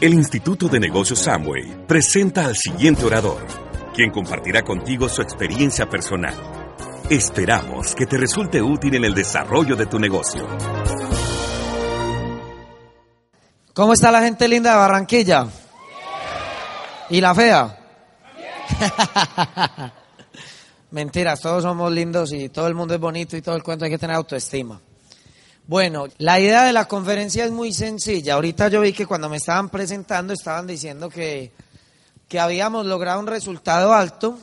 El Instituto de Negocios Samway presenta al siguiente orador, quien compartirá contigo su experiencia personal. Esperamos que te resulte útil en el desarrollo de tu negocio. ¿Cómo está la gente linda de Barranquilla? ¿Y la fea? Mentiras, todos somos lindos y todo el mundo es bonito y todo el cuento hay que tener autoestima. Bueno, la idea de la conferencia es muy sencilla. Ahorita yo vi que cuando me estaban presentando estaban diciendo que, que habíamos logrado un resultado alto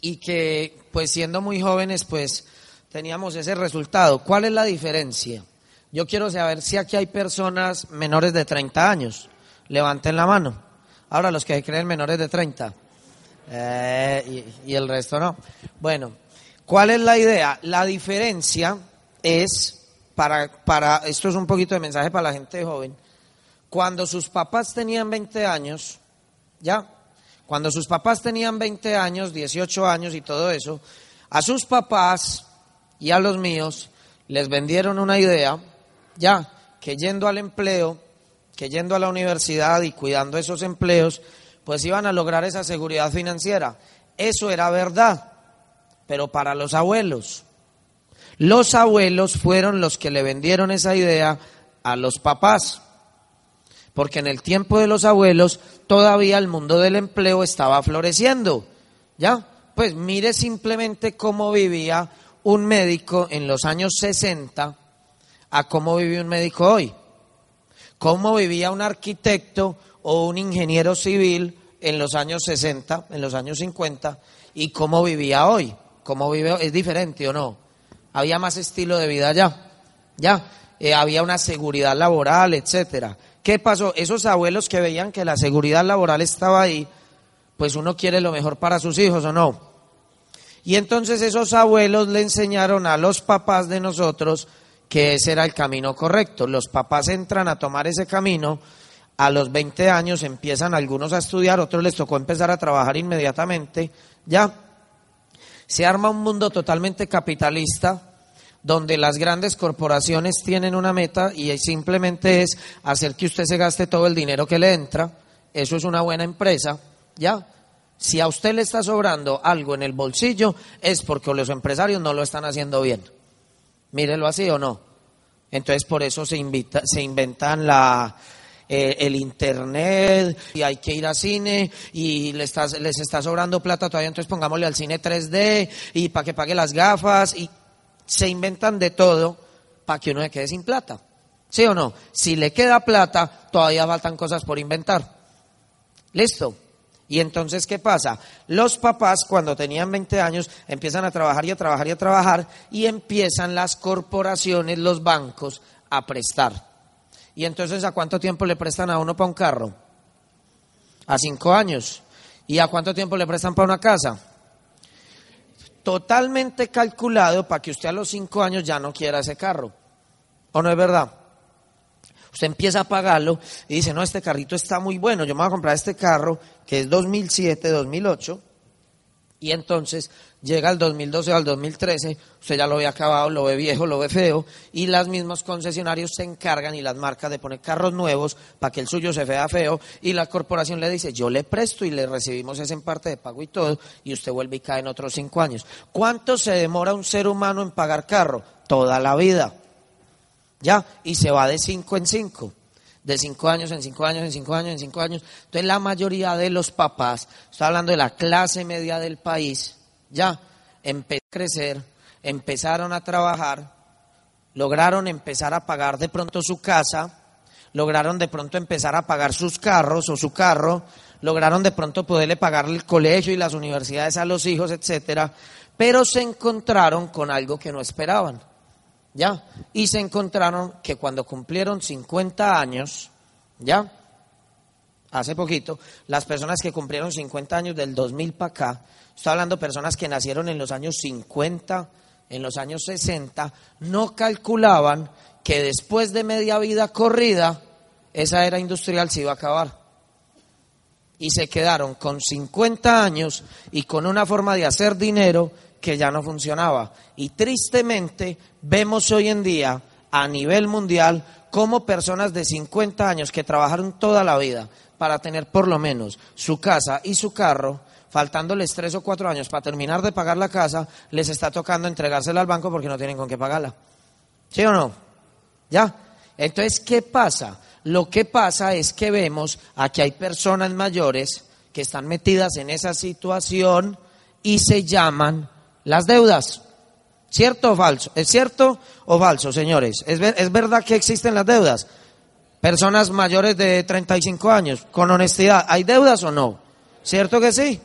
y que pues siendo muy jóvenes pues teníamos ese resultado. ¿Cuál es la diferencia? Yo quiero saber si aquí hay personas menores de 30 años. Levanten la mano. Ahora los que creen menores de 30. Eh, y, y el resto no. Bueno, ¿cuál es la idea? La diferencia es para, para, esto es un poquito de mensaje para la gente joven, cuando sus papás tenían 20 años, ¿ya? Cuando sus papás tenían 20 años, 18 años y todo eso, a sus papás y a los míos les vendieron una idea, ya, que yendo al empleo, que yendo a la universidad y cuidando esos empleos, pues iban a lograr esa seguridad financiera. Eso era verdad, pero para los abuelos. Los abuelos fueron los que le vendieron esa idea a los papás, porque en el tiempo de los abuelos todavía el mundo del empleo estaba floreciendo. ¿Ya? Pues mire simplemente cómo vivía un médico en los años 60 a cómo vive un médico hoy. Cómo vivía un arquitecto o un ingeniero civil en los años 60, en los años 50 y cómo vivía hoy. Cómo vive, es diferente o no había más estilo de vida ya, ya, eh, había una seguridad laboral, etcétera. ¿Qué pasó? Esos abuelos que veían que la seguridad laboral estaba ahí, pues uno quiere lo mejor para sus hijos o no. Y entonces esos abuelos le enseñaron a los papás de nosotros que ese era el camino correcto. Los papás entran a tomar ese camino, a los 20 años empiezan algunos a estudiar, otros les tocó empezar a trabajar inmediatamente, ya. Se arma un mundo totalmente capitalista donde las grandes corporaciones tienen una meta y simplemente es hacer que usted se gaste todo el dinero que le entra. Eso es una buena empresa, ¿ya? Si a usted le está sobrando algo en el bolsillo es porque los empresarios no lo están haciendo bien. Mírelo así o no. Entonces por eso se, invita, se inventan la, eh, el internet y hay que ir a cine y les está, les está sobrando plata todavía, entonces pongámosle al cine 3D y para que pague las gafas y se inventan de todo para que uno se quede sin plata. ¿Sí o no? Si le queda plata, todavía faltan cosas por inventar. ¿Listo? Y entonces, ¿qué pasa? Los papás, cuando tenían 20 años, empiezan a trabajar y a trabajar y a trabajar y empiezan las corporaciones, los bancos, a prestar. Y entonces, ¿a cuánto tiempo le prestan a uno para un carro? A cinco años. ¿Y a cuánto tiempo le prestan para una casa? Totalmente calculado para que usted a los cinco años ya no quiera ese carro. ¿O no es verdad? Usted empieza a pagarlo y dice, no, este carrito está muy bueno, yo me voy a comprar este carro que es 2007, 2008 y entonces llega el 2012 o al 2013, usted ya lo ve acabado, lo ve viejo, lo ve feo, y los mismos concesionarios se encargan y las marcas de poner carros nuevos para que el suyo se vea feo, y la corporación le dice, yo le presto y le recibimos ese en parte de pago y todo, y usted vuelve y cae en otros cinco años. ¿Cuánto se demora un ser humano en pagar carro? Toda la vida. ¿Ya? Y se va de cinco en cinco de cinco años en cinco años, en cinco años, en cinco años. Entonces la mayoría de los papás, estoy hablando de la clase media del país, ya empezó a crecer, empezaron a trabajar, lograron empezar a pagar de pronto su casa, lograron de pronto empezar a pagar sus carros o su carro, lograron de pronto poderle pagar el colegio y las universidades a los hijos, etcétera, pero se encontraron con algo que no esperaban ¿ya? Y se encontraron que cuando cumplieron 50 años, ¿ya? hace poquito, las personas que cumplieron 50 años del 2000 para acá, estoy hablando de personas que nacieron en los años 50, en los años 60, no calculaban que después de media vida corrida, esa era industrial se iba a acabar. Y se quedaron con 50 años y con una forma de hacer dinero que ya no funcionaba. Y tristemente vemos hoy en día a nivel mundial como personas de 50 años que trabajaron toda la vida para tener por lo menos su casa y su carro, faltándoles tres o cuatro años para terminar de pagar la casa, les está tocando entregársela al banco porque no tienen con qué pagarla. ¿Sí o no? ¿Ya? Entonces, ¿qué pasa? Lo que pasa es que vemos aquí hay personas mayores que están metidas en esa situación y se llaman las deudas. ¿Cierto o falso? ¿Es cierto o falso, señores? ¿Es, ¿Es, verdad que existen las deudas? Personas mayores de 35 años, con honestidad, ¿hay deudas o no? ¿Cierto que sí?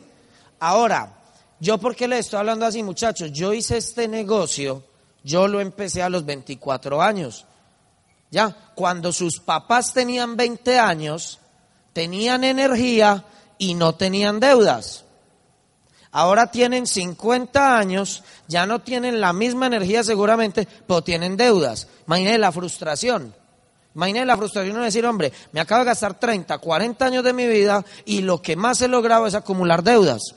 Ahora, ¿yo por qué le estoy hablando así, muchachos? Yo hice este negocio, yo lo empecé a los 24 años. Ya, cuando sus papás tenían 20 años, tenían energía y no tenían deudas. Ahora tienen 50 años, ya no tienen la misma energía seguramente, pero tienen deudas. Imagínense la frustración. Imagínense la frustración de decir, hombre, me acabo de gastar 30, 40 años de mi vida y lo que más he logrado es acumular deudas.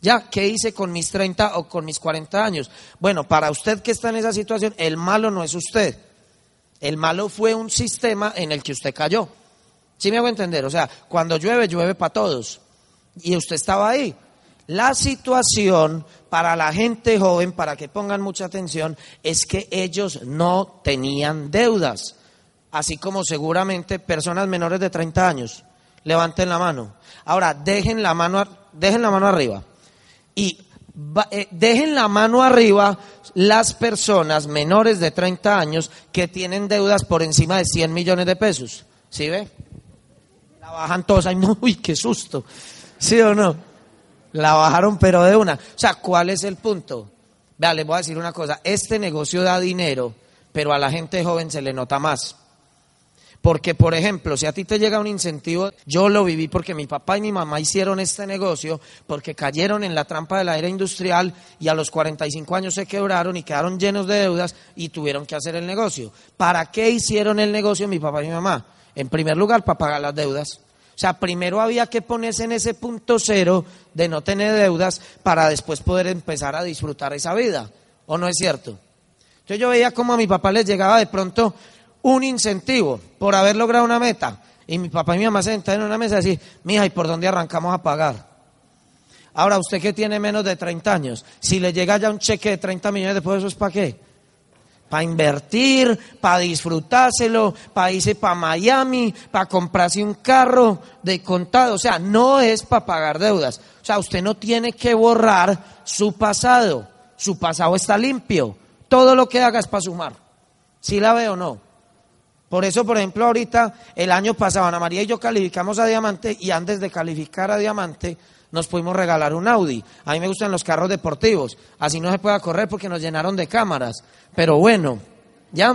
Ya, ¿qué hice con mis 30 o con mis 40 años? Bueno, para usted que está en esa situación, el malo no es usted. El malo fue un sistema en el que usted cayó. ¿Sí me hago entender? O sea, cuando llueve, llueve para todos. Y usted estaba ahí. La situación para la gente joven, para que pongan mucha atención, es que ellos no tenían deudas. Así como seguramente personas menores de 30 años. Levanten la mano. Ahora, dejen la mano, dejen la mano arriba. Y eh, dejen la mano arriba las personas menores de 30 años que tienen deudas por encima de 100 millones de pesos. ¿Sí ve? La bajan todos. Ay, uy, qué susto. ¿Sí o no? La bajaron, pero de una. O sea, ¿cuál es el punto? Vea, les voy a decir una cosa. Este negocio da dinero, pero a la gente joven se le nota más. Porque, por ejemplo, si a ti te llega un incentivo, yo lo viví porque mi papá y mi mamá hicieron este negocio porque cayeron en la trampa de la era industrial y a los 45 años se quebraron y quedaron llenos de deudas y tuvieron que hacer el negocio. ¿Para qué hicieron el negocio mi papá y mi mamá? En primer lugar, para pagar las deudas. O sea, primero había que ponerse en ese punto cero de no tener deudas para después poder empezar a disfrutar esa vida. ¿O no es cierto? Entonces yo veía como a mi papá les llegaba de pronto un incentivo por haber logrado una meta. Y mi papá y mi mamá se sentaron en una mesa y decían, mija, ¿y por dónde arrancamos a pagar? Ahora, usted que tiene menos de 30 años, si le llega ya un cheque de 30 millones de pesos, ¿para qué? Para invertir, para disfrutárselo, para irse para Miami, para comprarse un carro de contado. O sea, no es para pagar deudas. O sea, usted no tiene que borrar su pasado. Su pasado está limpio. Todo lo que haga es para sumar. ¿Sí la ve o no? Por eso, por ejemplo, ahorita, el año pasado, Ana María y yo calificamos a Diamante y antes de calificar a Diamante nos pudimos regalar un Audi. A mí me gustan los carros deportivos. Así no se puede correr porque nos llenaron de cámaras. Pero bueno, ¿ya?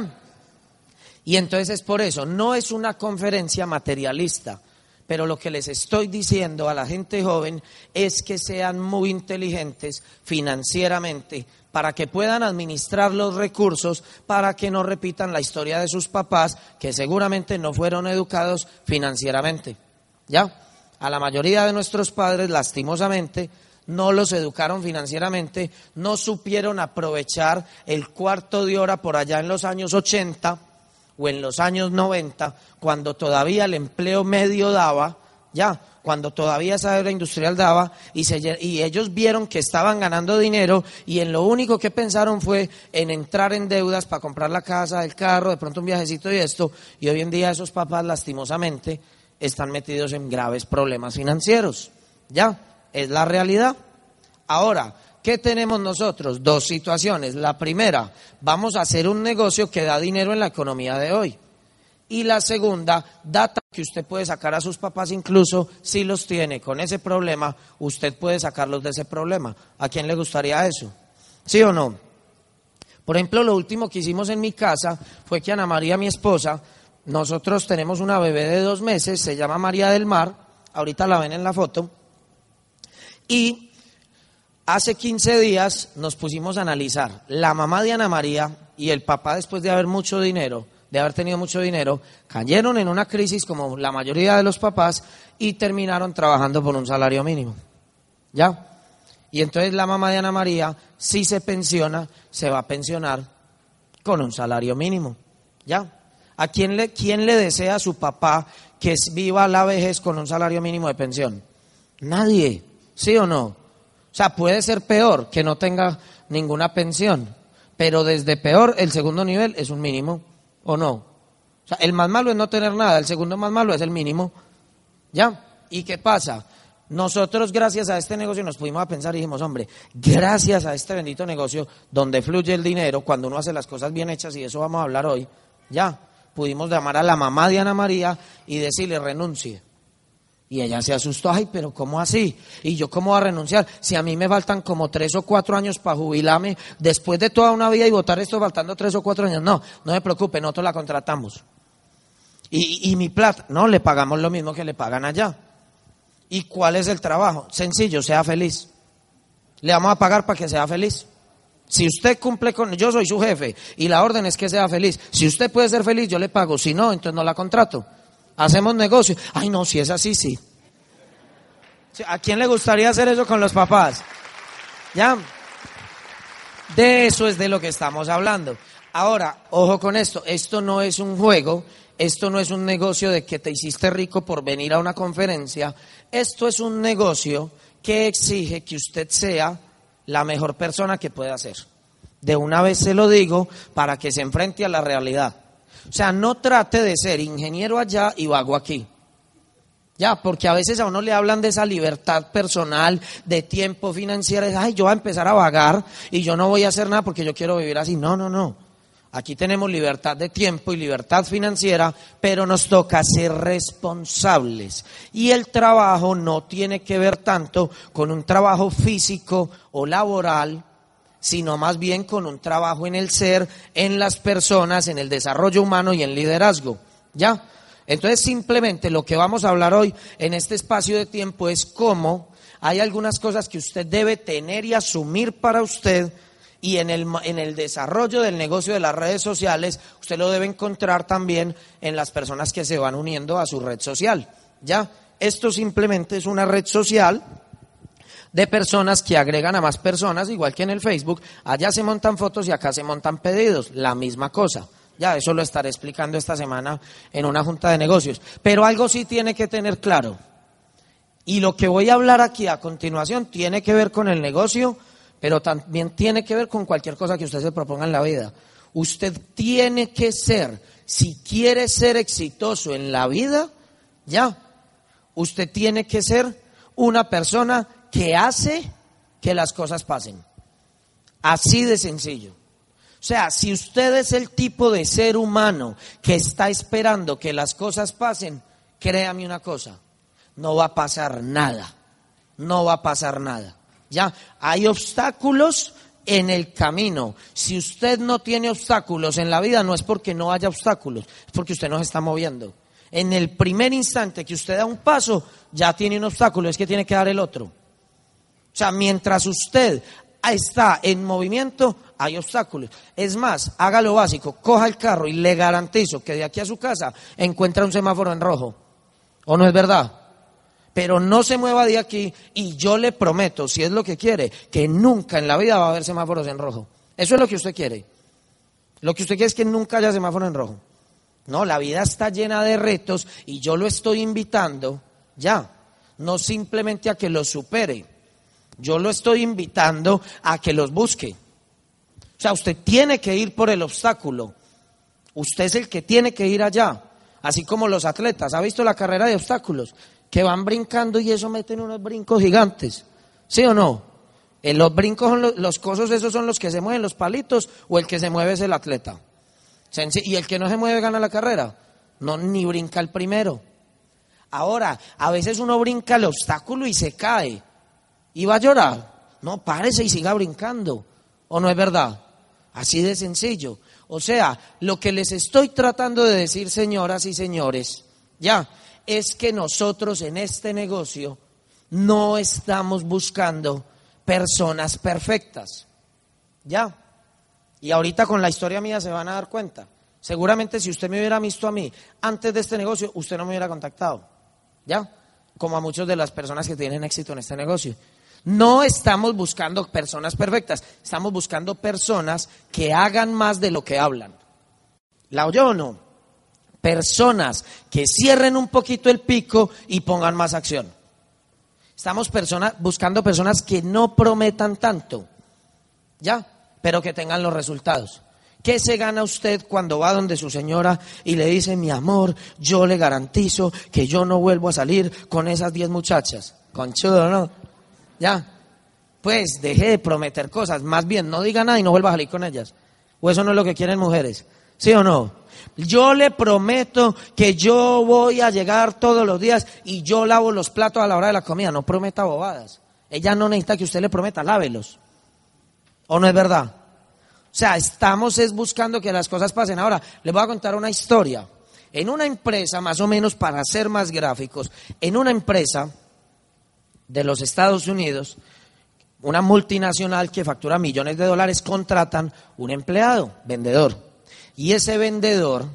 Y entonces es por eso, no es una conferencia materialista. Pero lo que les estoy diciendo a la gente joven es que sean muy inteligentes financieramente para que puedan administrar los recursos, para que no repitan la historia de sus papás, que seguramente no fueron educados financieramente. ¿Ya? A la mayoría de nuestros padres, lastimosamente, no los educaron financieramente, no supieron aprovechar el cuarto de hora por allá en los años 80 o en los años 90, cuando todavía el empleo medio daba, ya, cuando todavía esa era industrial daba, y, y ellos vieron que estaban ganando dinero y en lo único que pensaron fue en entrar en deudas para comprar la casa, el carro, de pronto un viajecito y esto, y hoy en día esos papás lastimosamente están metidos en graves problemas financieros. Ya, es la realidad. Ahora, ¿qué tenemos nosotros? Dos situaciones. La primera, vamos a hacer un negocio que da dinero en la economía de hoy. Y la segunda, data que usted puede sacar a sus papás incluso si los tiene con ese problema, usted puede sacarlos de ese problema. ¿A quién le gustaría eso? ¿Sí o no? Por ejemplo, lo último que hicimos en mi casa fue que Ana María, mi esposa, nosotros tenemos una bebé de dos meses, se llama María del Mar, ahorita la ven en la foto, y hace 15 días nos pusimos a analizar la mamá de Ana María y el papá después de haber mucho dinero, de haber tenido mucho dinero, cayeron en una crisis como la mayoría de los papás y terminaron trabajando por un salario mínimo. ¿Ya? Y entonces la mamá de Ana María, si se pensiona, se va a pensionar con un salario mínimo. ¿Ya? ¿A quién le, quién le desea a su papá que viva la vejez con un salario mínimo de pensión? Nadie. ¿Sí o no? O sea, puede ser peor que no tenga ninguna pensión, pero desde peor el segundo nivel es un mínimo, ¿o no? O sea, el más malo es no tener nada, el segundo más malo es el mínimo. ¿Ya? ¿Y qué pasa? Nosotros, gracias a este negocio, nos pudimos a pensar y dijimos, hombre, gracias a este bendito negocio donde fluye el dinero, cuando uno hace las cosas bien hechas, y eso vamos a hablar hoy, ya, pudimos llamar a la mamá de Ana María y decirle, renuncie. Y ella se asustó, ay, pero ¿cómo así? ¿Y yo cómo voy a renunciar? Si a mí me faltan como tres o cuatro años para jubilarme, después de toda una vida y votar esto faltando tres o cuatro años. No, no me preocupe, nosotros la contratamos. Y, y mi plata, no, le pagamos lo mismo que le pagan allá. ¿Y cuál es el trabajo? Sencillo, sea feliz. Le vamos a pagar para que sea feliz. Si usted cumple con, yo soy su jefe y la orden es que sea feliz. Si usted puede ser feliz, yo le pago. Si no, entonces no la contrato. Hacemos negocio. Ay, no, si es así, sí. ¿A quién le gustaría hacer eso con los papás? ¿Ya? De eso es de lo que estamos hablando. Ahora, ojo con esto, esto no es un juego, esto no es un negocio de que te hiciste rico por venir a una conferencia. Esto es un negocio que exige que usted sea la mejor persona que pueda ser. De una vez se lo digo para que se enfrente a la realidad. O sea, no trate de ser ingeniero allá y vago aquí. Ya, porque a veces a uno le hablan de esa libertad personal, de tiempo financiero. Ay, yo voy a empezar a vagar y yo no voy a hacer nada porque yo quiero vivir así. No, no, no. Aquí tenemos libertad de tiempo y libertad financiera, pero nos toca ser responsables. Y el trabajo no tiene que ver tanto con un trabajo físico o laboral, sino más bien con un trabajo en el ser, en las personas, en el desarrollo humano y en liderazgo. ¿Ya? Entonces simplemente lo que vamos a hablar hoy en este espacio de tiempo es cómo hay algunas cosas que usted debe tener y asumir para usted y en el, en el desarrollo del negocio de las redes sociales, usted lo debe encontrar también en las personas que se van uniendo a su red social. ¿Ya? Esto simplemente es una red social de personas que agregan a más personas, igual que en el Facebook. Allá se montan fotos y acá se montan pedidos, la misma cosa. Ya, eso lo estaré explicando esta semana en una junta de negocios. Pero algo sí tiene que tener claro. Y lo que voy a hablar aquí a continuación tiene que ver con el negocio pero también tiene que ver con cualquier cosa que usted se proponga en la vida. Usted tiene que ser, si quiere ser exitoso en la vida, ya, usted tiene que ser una persona que hace que las cosas pasen. Así de sencillo. O sea, si usted es el tipo de ser humano que está esperando que las cosas pasen, créame una cosa, no va a pasar nada. No va a pasar nada. Ya, hay obstáculos en el camino. Si usted no tiene obstáculos en la vida, no es porque no haya obstáculos, es porque usted no se está moviendo. En el primer instante que usted da un paso, ya tiene un obstáculo, es que tiene que dar el otro. O sea, mientras usted está en movimiento, hay obstáculos. Es más, haga lo básico, coja el carro y le garantizo que de aquí a su casa encuentra un semáforo en rojo. ¿O no es verdad? Pero no se mueva de aquí y yo le prometo, si es lo que quiere, que nunca en la vida va a haber semáforos en rojo. Eso es lo que usted quiere. Lo que usted quiere es que nunca haya semáforo en rojo. No, la vida está llena de retos y yo lo estoy invitando ya, no simplemente a que los supere, yo lo estoy invitando a que los busque. O sea, usted tiene que ir por el obstáculo. Usted es el que tiene que ir allá. Así como los atletas. ¿Ha visto la carrera de obstáculos? Que van brincando y eso meten unos brincos gigantes. ¿Sí o no? En eh, los brincos, son los, cosos, esos son los que se mueven, los palitos, o el que se mueve es el atleta. Y el que no se mueve gana la carrera. No, ni brinca el primero. Ahora, a veces uno brinca el obstáculo y se cae. ¿Y va a llorar? No, párese y siga brincando. ¿O no es verdad? Así de sencillo. O sea, lo que les estoy tratando de decir, señoras y señores, ya, es que nosotros en este negocio no estamos buscando personas perfectas. ¿Ya? Y ahorita con la historia mía se van a dar cuenta. Seguramente si usted me hubiera visto a mí antes de este negocio, usted no me hubiera contactado. ¿Ya? Como a muchas de las personas que tienen éxito en este negocio. No estamos buscando personas perfectas, estamos buscando personas que hagan más de lo que hablan. ¿La oyó o no? Personas que cierren un poquito el pico y pongan más acción. Estamos buscando personas que no prometan tanto, ¿ya? Pero que tengan los resultados. ¿Qué se gana usted cuando va donde su señora y le dice, mi amor, yo le garantizo que yo no vuelvo a salir con esas diez muchachas? Conchudo, ¿no? ¿Ya? Pues deje de prometer cosas. Más bien, no diga nada y no vuelva a salir con ellas. ¿O eso no es lo que quieren mujeres? ¿Sí o no? Yo le prometo que yo voy a llegar todos los días y yo lavo los platos a la hora de la comida. No prometa bobadas. Ella no necesita que usted le prometa, lávelos. ¿O no es verdad? O sea, estamos es buscando que las cosas pasen. Ahora, les voy a contar una historia. En una empresa, más o menos para ser más gráficos, en una empresa de los Estados Unidos, una multinacional que factura millones de dólares, contratan un empleado, vendedor. Y ese vendedor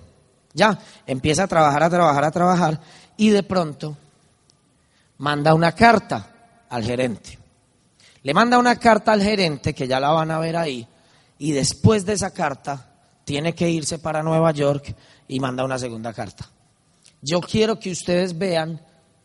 ya empieza a trabajar, a trabajar, a trabajar y de pronto manda una carta al gerente. Le manda una carta al gerente, que ya la van a ver ahí, y después de esa carta tiene que irse para Nueva York y manda una segunda carta. Yo quiero que ustedes vean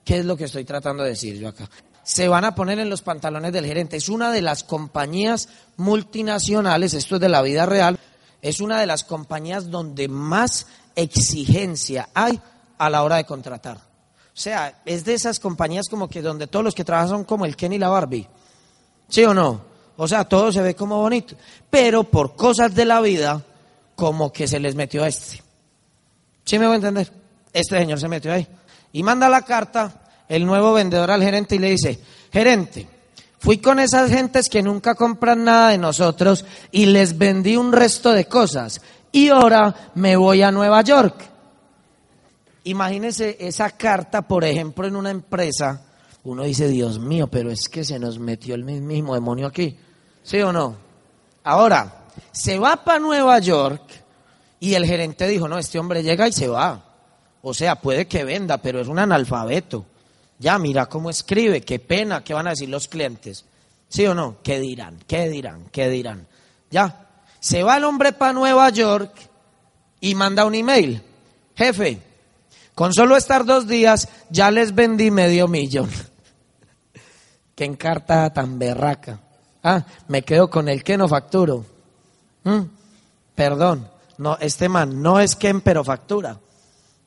qué es lo que estoy tratando de decir yo acá. Se van a poner en los pantalones del gerente. Es una de las compañías multinacionales, esto es de la vida real, es una de las compañías donde más exigencia hay a la hora de contratar. O sea, es de esas compañías como que donde todos los que trabajan son como el Ken y la Barbie. ¿Sí o no? O sea, todo se ve como bonito. Pero por cosas de la vida, como que se les metió a este. ¿Sí me voy a entender? Este señor se metió ahí. Y manda la carta el nuevo vendedor al gerente y le dice, gerente, Fui con esas gentes que nunca compran nada de nosotros y les vendí un resto de cosas. Y ahora me voy a Nueva York. Imagínese esa carta, por ejemplo, en una empresa. Uno dice, Dios mío, pero es que se nos metió el mismo demonio aquí. ¿Sí o no? Ahora, se va para Nueva York y el gerente dijo, no, este hombre llega y se va. O sea, puede que venda, pero es un analfabeto. Ya, mira cómo escribe, qué pena, qué van a decir los clientes. ¿Sí o no? ¿Qué dirán? ¿Qué dirán? ¿Qué dirán? Ya, se va el hombre para Nueva York y manda un email. Jefe, con solo estar dos días ya les vendí medio millón. qué encarta tan berraca. Ah, me quedo con el que no facturo. ¿Mm? Perdón, no, este man no es Ken, pero factura.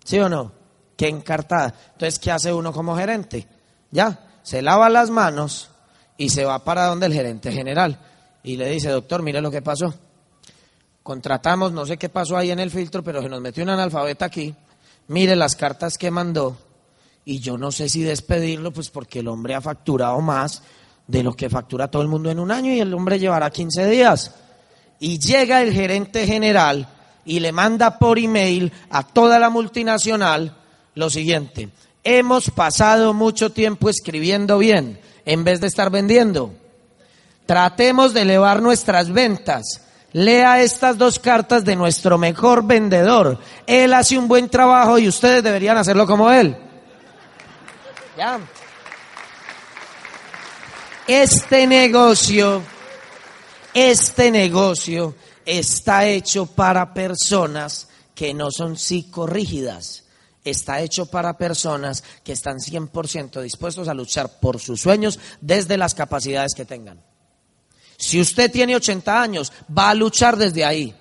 ¿Sí o no? Qué encartada. Entonces, ¿qué hace uno como gerente? Ya, se lava las manos y se va para donde el gerente general y le dice, doctor, mire lo que pasó. Contratamos, no sé qué pasó ahí en el filtro, pero se nos metió un analfabeta aquí. Mire las cartas que mandó y yo no sé si despedirlo, pues porque el hombre ha facturado más de lo que factura todo el mundo en un año y el hombre llevará 15 días. Y llega el gerente general y le manda por email a toda la multinacional lo siguiente, hemos pasado mucho tiempo escribiendo bien en vez de estar vendiendo. Tratemos de elevar nuestras ventas. Lea estas dos cartas de nuestro mejor vendedor. Él hace un buen trabajo y ustedes deberían hacerlo como él. Ya. Este negocio, este negocio está hecho para personas que no son psicorrígidas está hecho para personas que están 100% dispuestos a luchar por sus sueños desde las capacidades que tengan. Si usted tiene 80 años, va a luchar desde ahí.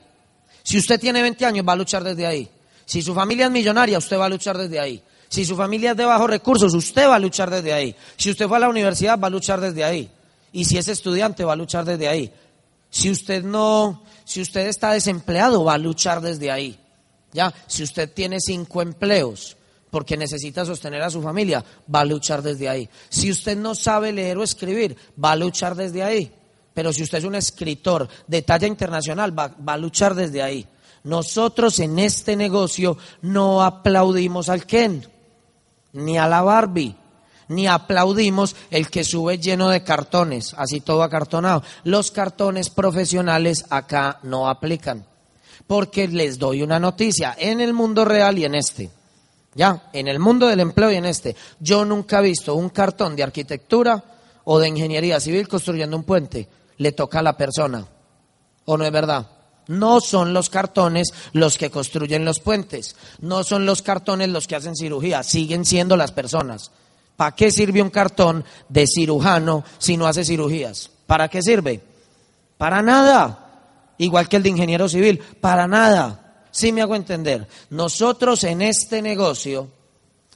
Si usted tiene 20 años, va a luchar desde ahí. Si su familia es millonaria, usted va a luchar desde ahí. Si su familia es de bajos recursos, usted va a luchar desde ahí. Si usted fue a la universidad, va a luchar desde ahí. Y si es estudiante, va a luchar desde ahí. Si usted no, si usted está desempleado, va a luchar desde ahí. Ya, si usted tiene cinco empleos porque necesita sostener a su familia, va a luchar desde ahí. Si usted no sabe leer o escribir, va a luchar desde ahí. Pero si usted es un escritor de talla internacional, va, va a luchar desde ahí. Nosotros en este negocio no aplaudimos al Ken, ni a la Barbie, ni aplaudimos el que sube lleno de cartones, así todo acartonado. Los cartones profesionales acá no aplican, porque les doy una noticia, en el mundo real y en este. Ya, en el mundo del empleo y en este. Yo nunca he visto un cartón de arquitectura o de ingeniería civil construyendo un puente. Le toca a la persona. ¿O no es verdad? No son los cartones los que construyen los puentes. No son los cartones los que hacen cirugía. Siguen siendo las personas. ¿Para qué sirve un cartón de cirujano si no hace cirugías? ¿Para qué sirve? Para nada. Igual que el de ingeniero civil. Para nada. Sí me hago entender. Nosotros en este negocio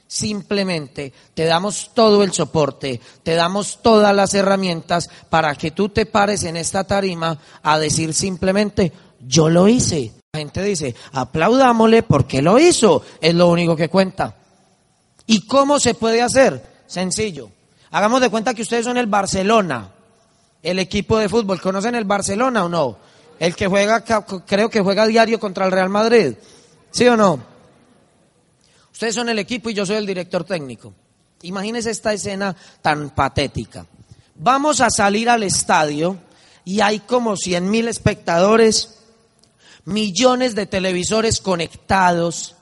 simplemente te damos todo el soporte, te damos todas las herramientas para que tú te pares en esta tarima a decir simplemente, yo lo hice. La gente dice, aplaudámosle porque lo hizo, es lo único que cuenta. ¿Y cómo se puede hacer? Sencillo. Hagamos de cuenta que ustedes son el Barcelona, el equipo de fútbol. ¿Conocen el Barcelona o no? El que juega, creo que juega diario contra el Real Madrid. ¿Sí o no? Ustedes son el equipo y yo soy el director técnico. Imagínense esta escena tan patética. Vamos a salir al estadio y hay como cien mil espectadores, millones de televisores conectados,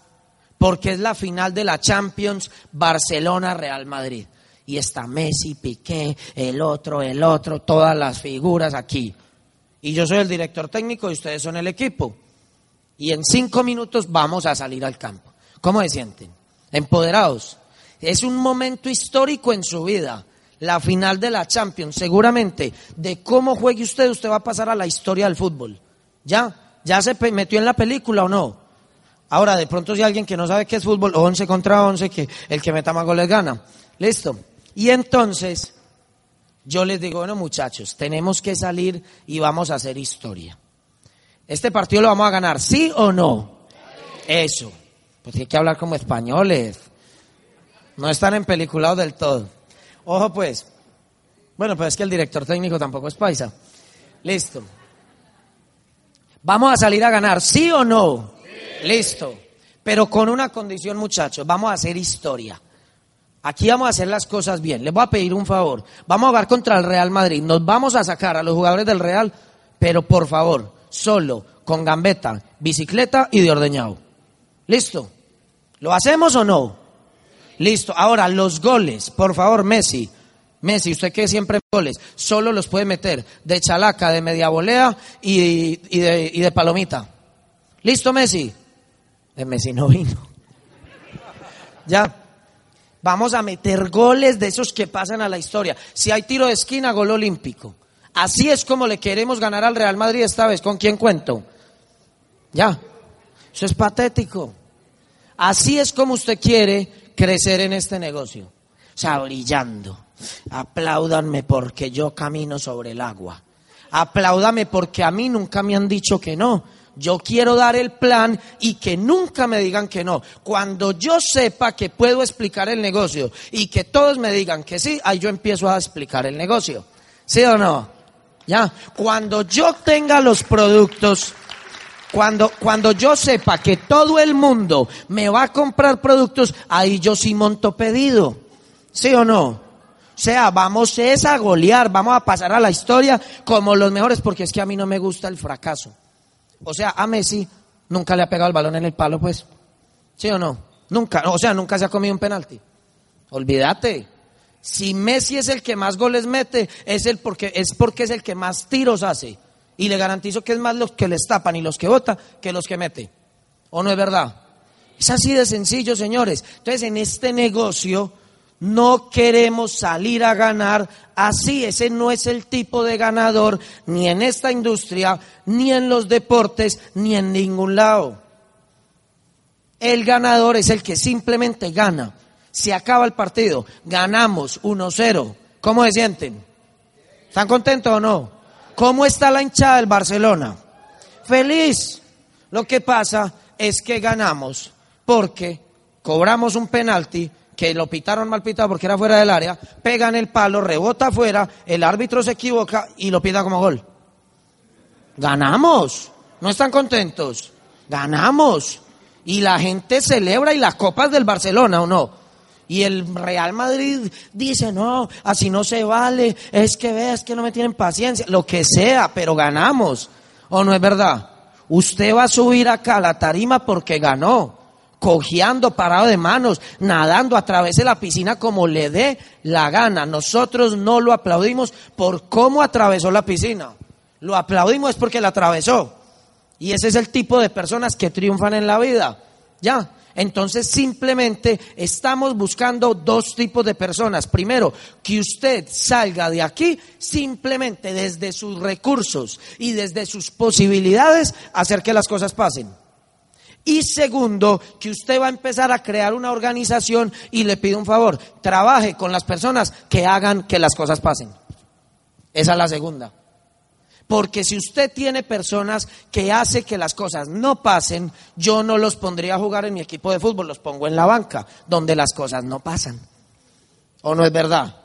porque es la final de la Champions Barcelona-Real Madrid. Y está Messi, Piqué, el otro, el otro, todas las figuras aquí y yo soy el director técnico y ustedes son el equipo. Y en cinco minutos vamos a salir al campo. ¿Cómo se sienten? Empoderados. Es un momento histórico en su vida. La final de la Champions, seguramente, de cómo juegue usted, usted va a pasar a la historia del fútbol. ¿Ya? ¿Ya se metió en la película o no? Ahora, de pronto si alguien que no sabe qué es fútbol, 11 contra 11, que el que meta más goles gana. Listo. Y entonces, yo les digo, bueno muchachos, tenemos que salir y vamos a hacer historia. Este partido lo vamos a ganar, ¿sí o no? Eso. Pues hay que hablar como españoles. No están en peliculados del todo. Ojo pues. Bueno, pues es que el director técnico tampoco es paisa. Listo. Vamos a salir a ganar, ¿sí o no? Listo. Pero con una condición, muchachos, vamos a hacer historia. Aquí vamos a hacer las cosas bien. Les voy a pedir un favor. Vamos a jugar contra el Real Madrid. Nos vamos a sacar a los jugadores del Real, pero por favor, solo con gambeta, bicicleta y de ordeñado. ¿Listo? ¿Lo hacemos o no? Listo. Ahora, los goles. Por favor, Messi. Messi, usted que siempre goles, solo los puede meter de chalaca, de media volea y, de, y de palomita. ¿Listo, Messi? De Messi no vino. ya. Vamos a meter goles de esos que pasan a la historia. Si hay tiro de esquina, gol olímpico. Así es como le queremos ganar al Real Madrid esta vez. ¿Con quién cuento? Ya. Eso es patético. Así es como usted quiere crecer en este negocio. O sea, brillando. Apláudanme porque yo camino sobre el agua. Apláudame porque a mí nunca me han dicho que no. Yo quiero dar el plan y que nunca me digan que no. Cuando yo sepa que puedo explicar el negocio y que todos me digan que sí, ahí yo empiezo a explicar el negocio. ¿Sí o no? Ya. Cuando yo tenga los productos, cuando, cuando yo sepa que todo el mundo me va a comprar productos, ahí yo sí monto pedido. ¿Sí o no? O sea, vamos a golear, vamos a pasar a la historia como los mejores, porque es que a mí no me gusta el fracaso. O sea, a Messi nunca le ha pegado el balón en el palo, pues. ¿Sí o no? Nunca. O sea, nunca se ha comido un penalti. Olvídate. Si Messi es el que más goles mete, es, el porque, es porque es el que más tiros hace. Y le garantizo que es más los que les tapan y los que vota que los que mete. ¿O no es verdad? Es así de sencillo, señores. Entonces, en este negocio no queremos salir a ganar así. Ese no es el tipo de ganador ni en esta industria, ni en los deportes, ni en ningún lado. El ganador es el que simplemente gana. Se acaba el partido, ganamos 1-0. ¿Cómo se sienten? ¿Están contentos o no? ¿Cómo está la hinchada del Barcelona? Feliz. Lo que pasa es que ganamos porque cobramos un penalti que lo pitaron mal pitado porque era fuera del área, pegan el palo, rebota afuera, el árbitro se equivoca y lo pida como gol. Ganamos. ¿No están contentos? ganamos. Y la gente celebra y las copas del Barcelona, ¿o no? Y el Real Madrid dice, no, así no se vale, es que veas que no me tienen paciencia, lo que sea, pero ganamos. ¿O no es verdad? Usted va a subir acá a la tarima porque ganó, cojeando, parado de manos, nadando a través de la piscina como le dé la gana. Nosotros no lo aplaudimos por cómo atravesó la piscina. Lo aplaudimos es porque la atravesó. Y ese es el tipo de personas que triunfan en la vida. ¿Ya? Entonces simplemente estamos buscando dos tipos de personas. Primero, que usted salga de aquí simplemente desde sus recursos y desde sus posibilidades hacer que las cosas pasen. Y segundo, que usted va a empezar a crear una organización y le pido un favor, trabaje con las personas que hagan que las cosas pasen. Esa es la segunda. Porque si usted tiene personas que hace que las cosas no pasen, yo no los pondría a jugar en mi equipo de fútbol, los pongo en la banca, donde las cosas no pasan. ¿O no es verdad?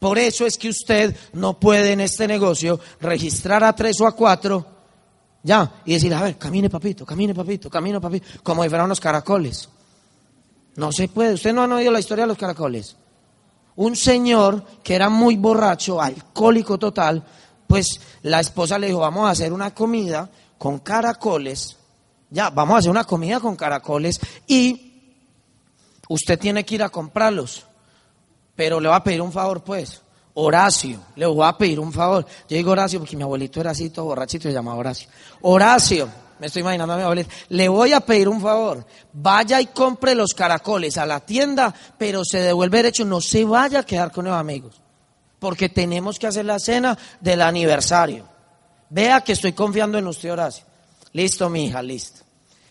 Por eso es que usted no puede en este negocio registrar a tres o a cuatro, ya, y decir, a ver, camine papito, camine papito, camine papito, como si fueran los caracoles. No se puede. Usted no ha oído la historia de los caracoles. Un señor que era muy borracho, alcohólico total, pues la esposa le dijo, vamos a hacer una comida con caracoles, ya, vamos a hacer una comida con caracoles y usted tiene que ir a comprarlos, pero le va a pedir un favor, pues. Horacio, le voy a pedir un favor. Yo digo Horacio porque mi abuelito era así, todo borrachito, se llamaba Horacio. Horacio, me estoy imaginando a mi abuelito, le voy a pedir un favor. Vaya y compre los caracoles a la tienda, pero se devuelve derecho, no se vaya a quedar con los amigos porque tenemos que hacer la cena del aniversario. Vea que estoy confiando en usted, Horacio. Listo, mi hija, listo.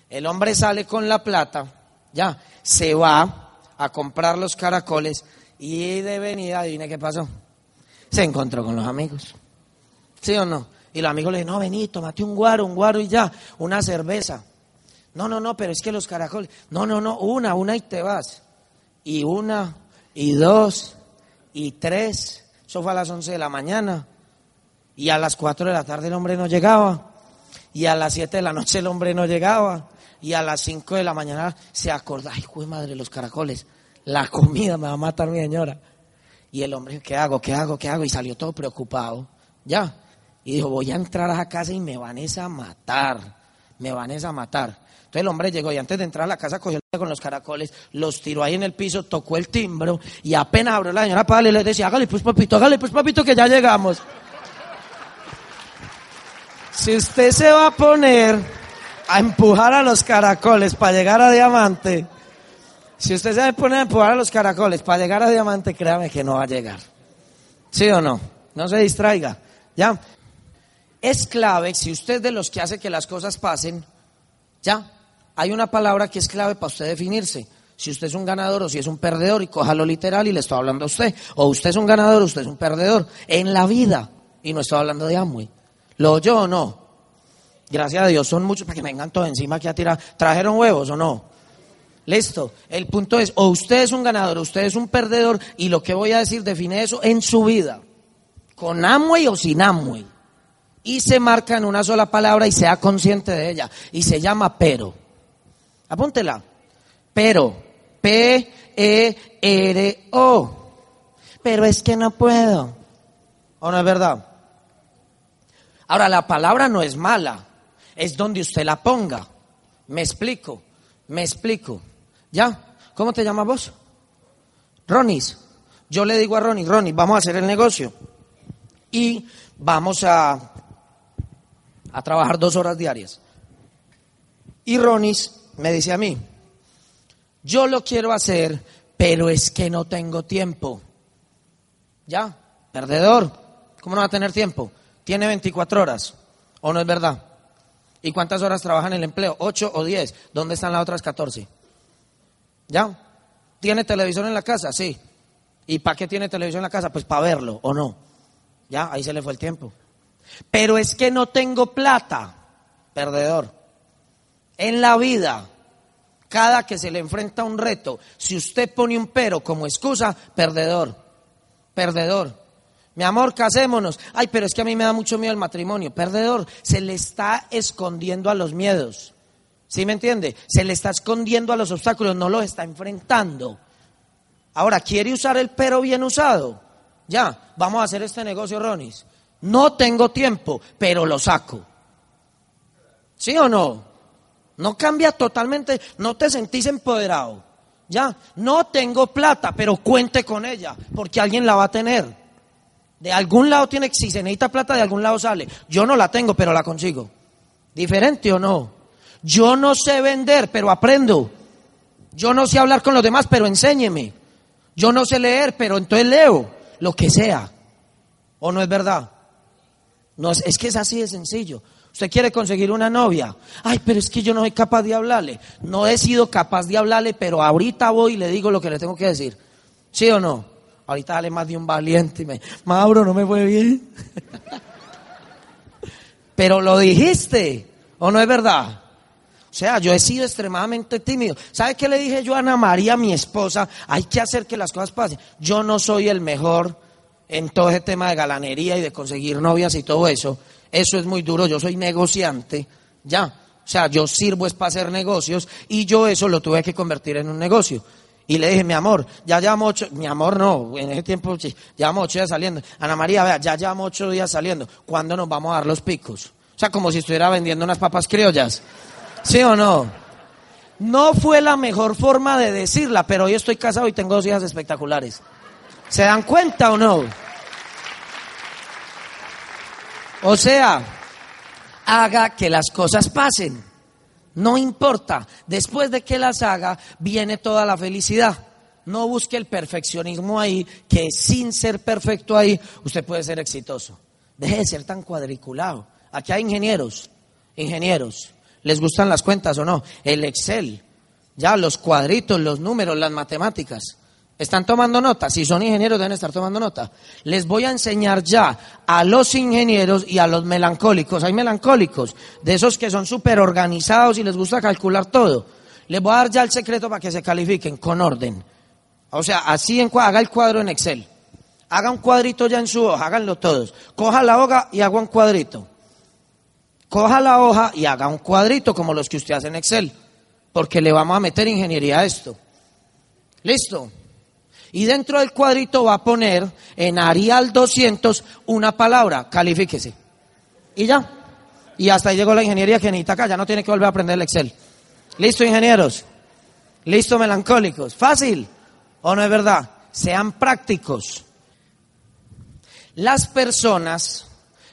El hombre sale con la plata, ya, se va a comprar los caracoles y de venida, adivine qué pasó. Se encontró con los amigos. ¿Sí o no? Y los amigos le dicen, no, vení, tómate un guaro, un guaro y ya, una cerveza. No, no, no, pero es que los caracoles. No, no, no, una, una y te vas. Y una, y dos, y tres, eso fue a las 11 de la mañana. Y a las 4 de la tarde el hombre no llegaba. Y a las 7 de la noche el hombre no llegaba. Y a las 5 de la mañana se acordó, ay, madre, los caracoles. La comida me va a matar mi señora. Y el hombre, ¿qué hago? ¿Qué hago? ¿Qué hago? Y salió todo preocupado. Ya. Y dijo, voy a entrar a la casa y me van a matar. Me van a matar. Entonces el hombre llegó y antes de entrar a la casa cogió con los caracoles, los tiró ahí en el piso, tocó el timbro y apenas abrió la señora para y le decía, hágale pues papito, hágale pues papito que ya llegamos. Si usted se va a poner a empujar a los caracoles para llegar a diamante, si usted se poner a empujar a los caracoles para llegar a diamante, créame que no va a llegar. ¿Sí o no? No se distraiga. ¿Ya? Es clave, si usted es de los que hace que las cosas pasen, ¿ya? hay una palabra que es clave para usted definirse. Si usted es un ganador o si es un perdedor, y cójalo literal y le estoy hablando a usted. O usted es un ganador o usted es un perdedor. En la vida. Y no estoy hablando de Amway. ¿Lo oyó o no? Gracias a Dios, son muchos para que me vengan todos encima que a tirar. ¿Trajeron huevos o no? Listo. El punto es, o usted es un ganador o usted es un perdedor. Y lo que voy a decir define eso en su vida. Con Amway o sin Amway. Y se marca en una sola palabra y sea consciente de ella. Y se llama pero. Apúntela. Pero, P-E-R-O. Pero es que no puedo. ¿O no es verdad? Ahora, la palabra no es mala, es donde usted la ponga. Me explico, me explico. ¿Ya? ¿Cómo te llamas vos? Ronis. Yo le digo a Ronis, Ronis, vamos a hacer el negocio. Y vamos a, a trabajar dos horas diarias. Y Ronis me dice a mí, yo lo quiero hacer, pero es que no tengo tiempo. Ya, perdedor, ¿cómo no va a tener tiempo? Tiene 24 horas, ¿o no es verdad? ¿Y cuántas horas trabaja en el empleo? ¿8 o 10? ¿Dónde están las otras 14? ¿Ya? ¿Tiene televisor en la casa? Sí. ¿Y para qué tiene televisión en la casa? Pues para verlo, ¿o no? Ya, ahí se le fue el tiempo. Pero es que no tengo plata, perdedor. En la vida, cada que se le enfrenta un reto, si usted pone un pero como excusa, perdedor, perdedor. Mi amor, casémonos. Ay, pero es que a mí me da mucho miedo el matrimonio. Perdedor, se le está escondiendo a los miedos. ¿Sí me entiende? Se le está escondiendo a los obstáculos, no los está enfrentando. Ahora, ¿quiere usar el pero bien usado? Ya, vamos a hacer este negocio, Ronis. No tengo tiempo, pero lo saco. ¿Sí o no? No cambia totalmente, no te sentís empoderado. Ya, no tengo plata, pero cuente con ella, porque alguien la va a tener. De algún lado tiene, si se necesita plata, de algún lado sale. Yo no la tengo, pero la consigo. ¿Diferente o no? Yo no sé vender, pero aprendo. Yo no sé hablar con los demás, pero enséñeme. Yo no sé leer, pero entonces leo. Lo que sea. ¿O no es verdad? No, es, que es así de sencillo. Usted quiere conseguir una novia. Ay, pero es que yo no soy capaz de hablarle. No he sido capaz de hablarle, pero ahorita voy y le digo lo que le tengo que decir. ¿Sí o no? Ahorita dale más de un valiente Mauro, no me fue bien. pero lo dijiste, ¿o no es verdad? O sea, yo he sido extremadamente tímido. ¿Sabe qué le dije yo a Ana María, mi esposa? Hay que hacer que las cosas pasen. Yo no soy el mejor en todo ese tema de galanería y de conseguir novias y todo eso. Eso es muy duro, yo soy negociante, ya. O sea, yo sirvo es para hacer negocios y yo eso lo tuve que convertir en un negocio. Y le dije, mi amor, ya llevamos ocho, mi amor no, en ese tiempo llevamos ocho días saliendo. Ana María, vea, ya llevamos ocho días saliendo. ¿Cuándo nos vamos a dar los picos? O sea, como si estuviera vendiendo unas papas criollas. ¿Sí o no? No fue la mejor forma de decirla, pero hoy estoy casado y tengo dos hijas espectaculares. ¿Se dan cuenta o no? O sea, haga que las cosas pasen. No importa. Después de que las haga, viene toda la felicidad. No busque el perfeccionismo ahí, que sin ser perfecto ahí, usted puede ser exitoso. Deje de ser tan cuadriculado. Aquí hay ingenieros, ingenieros. ¿Les gustan las cuentas o no? El Excel, ya los cuadritos, los números, las matemáticas. ¿Están tomando nota? Si son ingenieros deben estar tomando nota. Les voy a enseñar ya a los ingenieros y a los melancólicos. Hay melancólicos, de esos que son súper organizados y les gusta calcular todo. Les voy a dar ya el secreto para que se califiquen con orden. O sea, así en, haga el cuadro en Excel. Haga un cuadrito ya en su hoja, háganlo todos. Coja la hoja y haga un cuadrito. Coja la hoja y haga un cuadrito como los que usted hace en Excel. Porque le vamos a meter ingeniería a esto. ¿Listo? Y dentro del cuadrito va a poner en Arial 200 una palabra, califíquese. Y ya. Y hasta ahí llegó la ingeniería que acá, ya no tiene que volver a aprender el Excel. ¿Listo, ingenieros? ¿Listo, melancólicos? ¿Fácil? ¿O no es verdad? Sean prácticos. Las personas,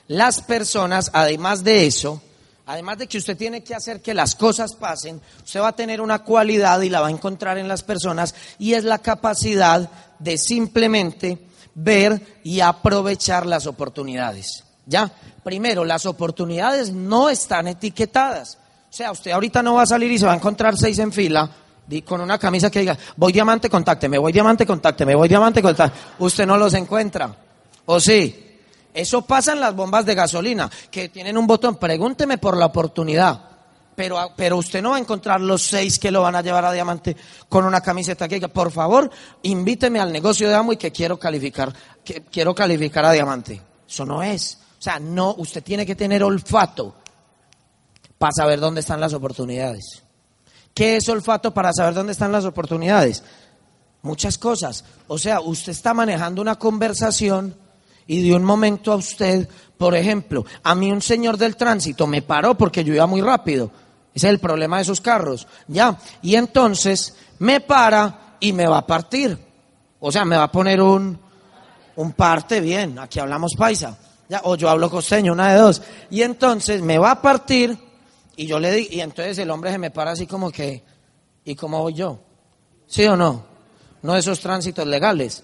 las personas, además de eso, Además de que usted tiene que hacer que las cosas pasen, usted va a tener una cualidad y la va a encontrar en las personas y es la capacidad de simplemente ver y aprovechar las oportunidades. ¿Ya? Primero, las oportunidades no están etiquetadas. O sea, usted ahorita no va a salir y se va a encontrar seis en fila con una camisa que diga, voy diamante, contácteme, voy diamante, contácteme, voy diamante, contácteme. Usted no los encuentra. ¿O sí? Eso pasa en las bombas de gasolina, que tienen un botón, pregúnteme por la oportunidad. Pero, pero usted no va a encontrar los seis que lo van a llevar a diamante con una camiseta que por favor, invíteme al negocio de amo y que quiero calificar, que quiero calificar a diamante. Eso no es. O sea, no, usted tiene que tener olfato para saber dónde están las oportunidades. ¿Qué es olfato para saber dónde están las oportunidades? Muchas cosas. O sea, usted está manejando una conversación y de un momento a usted, por ejemplo, a mí un señor del tránsito me paró porque yo iba muy rápido. Ese es el problema de esos carros, ¿ya? Y entonces me para y me va a partir. O sea, me va a poner un, un parte bien, aquí hablamos paisa, ¿ya? O yo hablo costeño, una de dos. Y entonces me va a partir y yo le di, y entonces el hombre se me para así como que, ¿y cómo voy yo? ¿Sí o no? No esos tránsitos legales.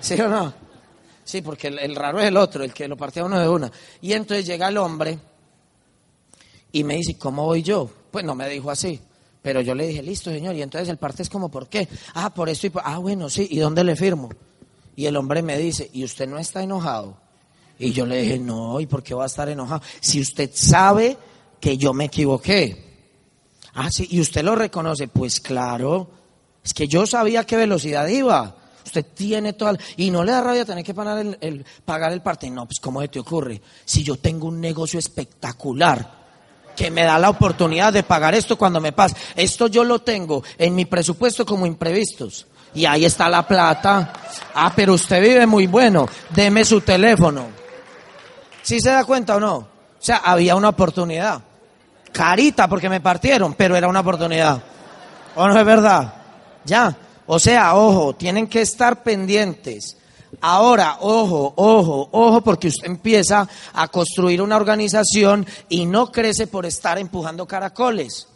¿Sí o no? Sí, porque el, raro es el otro, el que lo partía uno de una. Y entonces llega el hombre y me dice, ¿cómo voy yo? Pues no me dijo así. Pero yo le dije, listo, señor. Y entonces el parte es como, ¿por qué? Ah, por esto y por... Ah, bueno, sí. ¿Y dónde le firmo? Y el hombre me dice, ¿y usted no está enojado? Y yo le dije, no, ¿y por qué va a estar enojado? Si usted sabe que yo me equivoqué. Ah, sí, y usted lo reconoce. Pues claro, es que yo sabía qué velocidad iba. Usted tiene toda... Y no le da rabia tener que pagar el, el parte. No, pues ¿cómo se te ocurre? Si yo tengo un negocio espectacular, que me da la oportunidad de pagar esto cuando me pasa. Esto yo lo tengo en mi presupuesto como imprevistos. Y ahí está la plata. Ah, pero usted vive muy bueno. Deme su teléfono. ¿Sí se da cuenta o no? O sea, había una oportunidad. Carita porque me partieron, pero era una oportunidad. ¿O no es verdad? Ya. O sea, ojo, tienen que estar pendientes. Ahora, ojo, ojo, ojo, porque usted empieza a construir una organización y no crece por estar empujando caracoles.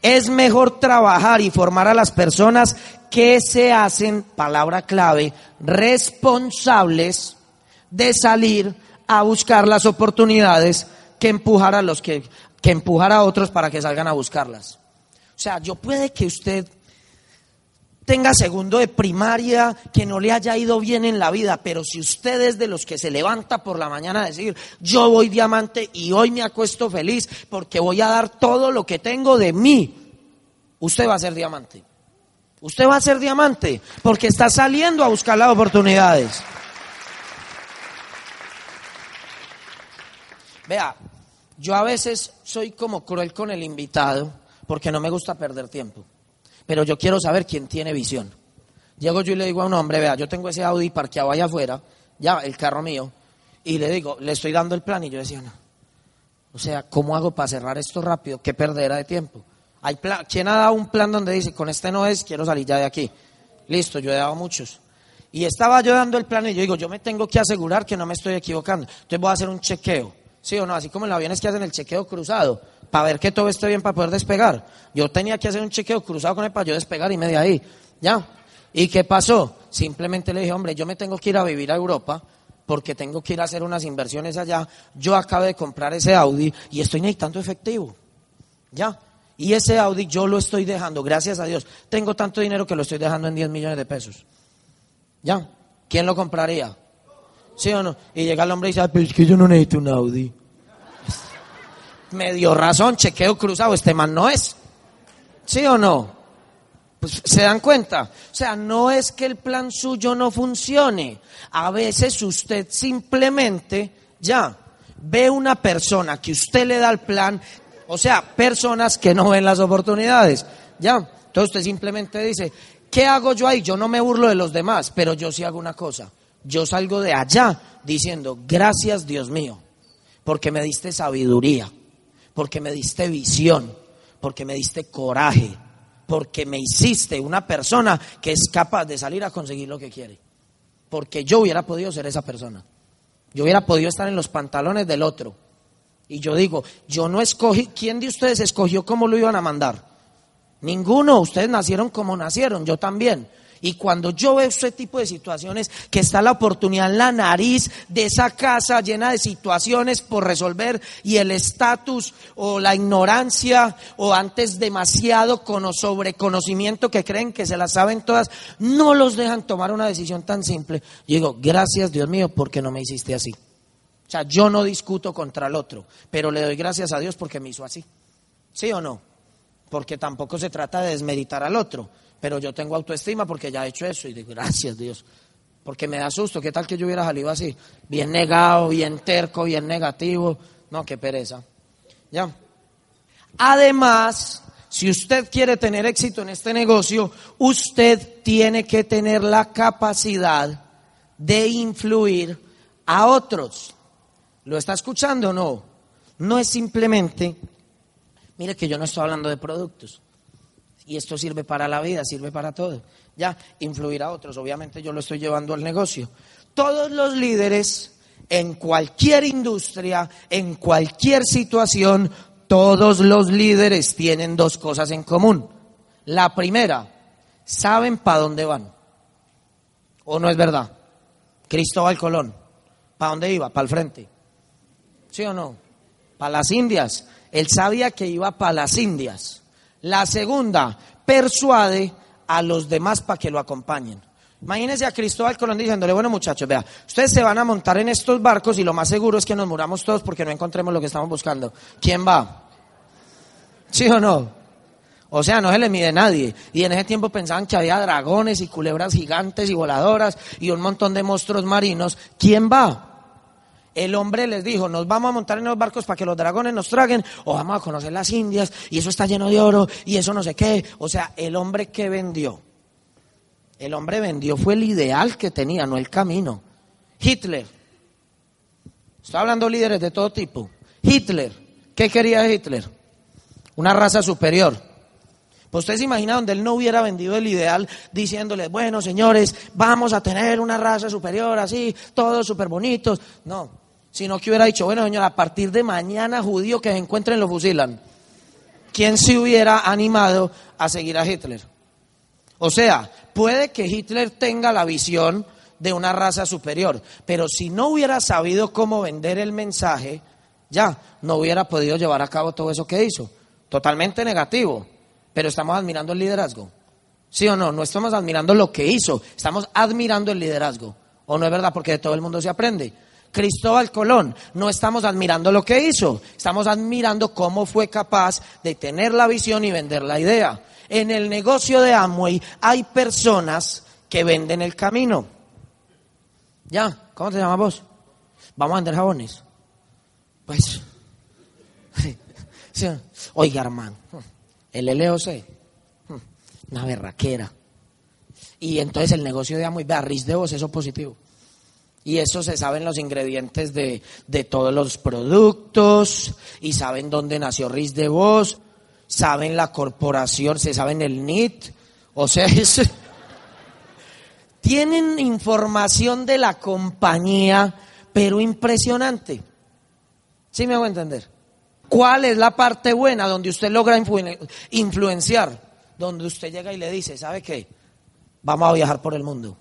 Es mejor trabajar y formar a las personas que se hacen, palabra clave, responsables de salir a buscar las oportunidades que empujar a los que, que empujar a otros para que salgan a buscarlas. O sea, yo puede que usted tenga segundo de primaria, que no le haya ido bien en la vida, pero si usted es de los que se levanta por la mañana a decir, yo voy diamante y hoy me acuesto feliz porque voy a dar todo lo que tengo de mí, usted va a ser diamante. Usted va a ser diamante porque está saliendo a buscar las oportunidades. Vea, yo a veces soy como cruel con el invitado porque no me gusta perder tiempo pero yo quiero saber quién tiene visión. Llego yo y le digo a un hombre, vea, yo tengo ese Audi parqueado allá afuera, ya, el carro mío, y le digo, le estoy dando el plan, y yo decía, no. O sea, ¿cómo hago para cerrar esto rápido? ¿Qué perdera de tiempo? Hay ¿Quién ha dado un plan donde dice, con este no es, quiero salir ya de aquí? Listo, yo he dado muchos. Y estaba yo dando el plan y yo digo, yo me tengo que asegurar que no me estoy equivocando. Entonces voy a hacer un chequeo. ¿Sí o no? Así como en los aviones que hacen el chequeo cruzado para ver que todo esté bien para poder despegar. Yo tenía que hacer un chequeo cruzado con él para yo despegar y media ahí. ¿Ya? ¿Y qué pasó? Simplemente le dije, hombre, yo me tengo que ir a vivir a Europa porque tengo que ir a hacer unas inversiones allá. Yo acabo de comprar ese Audi y estoy necesitando efectivo. ¿Ya? Y ese Audi yo lo estoy dejando, gracias a Dios. Tengo tanto dinero que lo estoy dejando en 10 millones de pesos. ¿Ya? ¿Quién lo compraría? ¿Sí o no? Y llega el hombre y dice, pero es que yo no necesito un Audi me dio razón, chequeo cruzado, este man no es. ¿Sí o no? Pues, ¿Se dan cuenta? O sea, no es que el plan suyo no funcione. A veces usted simplemente ya ve una persona que usted le da el plan, o sea, personas que no ven las oportunidades. Ya. Entonces usted simplemente dice, ¿qué hago yo ahí? Yo no me burlo de los demás, pero yo sí hago una cosa. Yo salgo de allá diciendo, gracias Dios mío, porque me diste sabiduría porque me diste visión, porque me diste coraje, porque me hiciste una persona que es capaz de salir a conseguir lo que quiere. Porque yo hubiera podido ser esa persona. Yo hubiera podido estar en los pantalones del otro. Y yo digo, yo no escogí, ¿quién de ustedes escogió cómo lo iban a mandar? Ninguno, ustedes nacieron como nacieron, yo también. Y cuando yo veo ese tipo de situaciones, que está la oportunidad en la nariz de esa casa llena de situaciones por resolver y el estatus o la ignorancia o antes demasiado con sobreconocimiento que creen que se las saben todas, no los dejan tomar una decisión tan simple. Yo digo, gracias Dios mío porque no me hiciste así. O sea, yo no discuto contra el otro, pero le doy gracias a Dios porque me hizo así. ¿Sí o no? Porque tampoco se trata de desmeritar al otro, pero yo tengo autoestima porque ya he hecho eso y digo, gracias Dios. Porque me da susto, ¿qué tal que yo hubiera salido así? Bien negado, bien terco, bien negativo. No, qué pereza. ¿Ya? Además, si usted quiere tener éxito en este negocio, usted tiene que tener la capacidad de influir a otros. ¿Lo está escuchando o no? No es simplemente, mire que yo no estoy hablando de productos. Y esto sirve para la vida, sirve para todo. Ya, influir a otros. Obviamente yo lo estoy llevando al negocio. Todos los líderes en cualquier industria, en cualquier situación, todos los líderes tienen dos cosas en común. La primera, saben para dónde van. ¿O no es verdad? Cristóbal Colón, ¿para dónde iba? Para el frente. ¿Sí o no? Para las Indias. Él sabía que iba para las Indias. La segunda, persuade a los demás para que lo acompañen. Imagínense a Cristóbal Colón diciéndole, bueno muchachos, vea, ustedes se van a montar en estos barcos y lo más seguro es que nos muramos todos porque no encontremos lo que estamos buscando. ¿Quién va? ¿Sí o no? O sea, no se le mide nadie. Y en ese tiempo pensaban que había dragones y culebras gigantes y voladoras y un montón de monstruos marinos. ¿Quién va? El hombre les dijo, nos vamos a montar en los barcos para que los dragones nos traguen, o vamos a conocer las Indias, y eso está lleno de oro, y eso no sé qué. O sea, el hombre que vendió. El hombre vendió fue el ideal que tenía, no el camino. Hitler. Estoy hablando de líderes de todo tipo. Hitler. ¿Qué quería Hitler? Una raza superior. Pues usted se imagina donde él no hubiera vendido el ideal diciéndole, bueno, señores, vamos a tener una raza superior así, todos súper bonitos. No, sino que hubiera dicho, bueno, señor, a partir de mañana judío que se encuentren lo fusilan. ¿Quién se hubiera animado a seguir a Hitler? O sea, puede que Hitler tenga la visión de una raza superior, pero si no hubiera sabido cómo vender el mensaje, ya no hubiera podido llevar a cabo todo eso que hizo. Totalmente negativo pero estamos admirando el liderazgo. ¿Sí o no? No estamos admirando lo que hizo, estamos admirando el liderazgo. ¿O no es verdad? Porque de todo el mundo se aprende. Cristóbal Colón, no estamos admirando lo que hizo, estamos admirando cómo fue capaz de tener la visión y vender la idea. En el negocio de Amway hay personas que venden el camino. ¿Ya? ¿Cómo te llamas vos? Vamos a vender jabones. Pues, oiga hermano, el LOC, una berraquera. Y entonces el negocio de muy barris de voz, eso positivo. Y eso se saben los ingredientes de, de, todos los productos y saben dónde nació Riz de Voz, saben la corporación, se saben el NIT. O sea, tienen información de la compañía, pero impresionante. ¿Sí me hago entender? ¿Cuál es la parte buena donde usted logra influenciar? Donde usted llega y le dice, ¿sabe qué? Vamos a viajar por el mundo.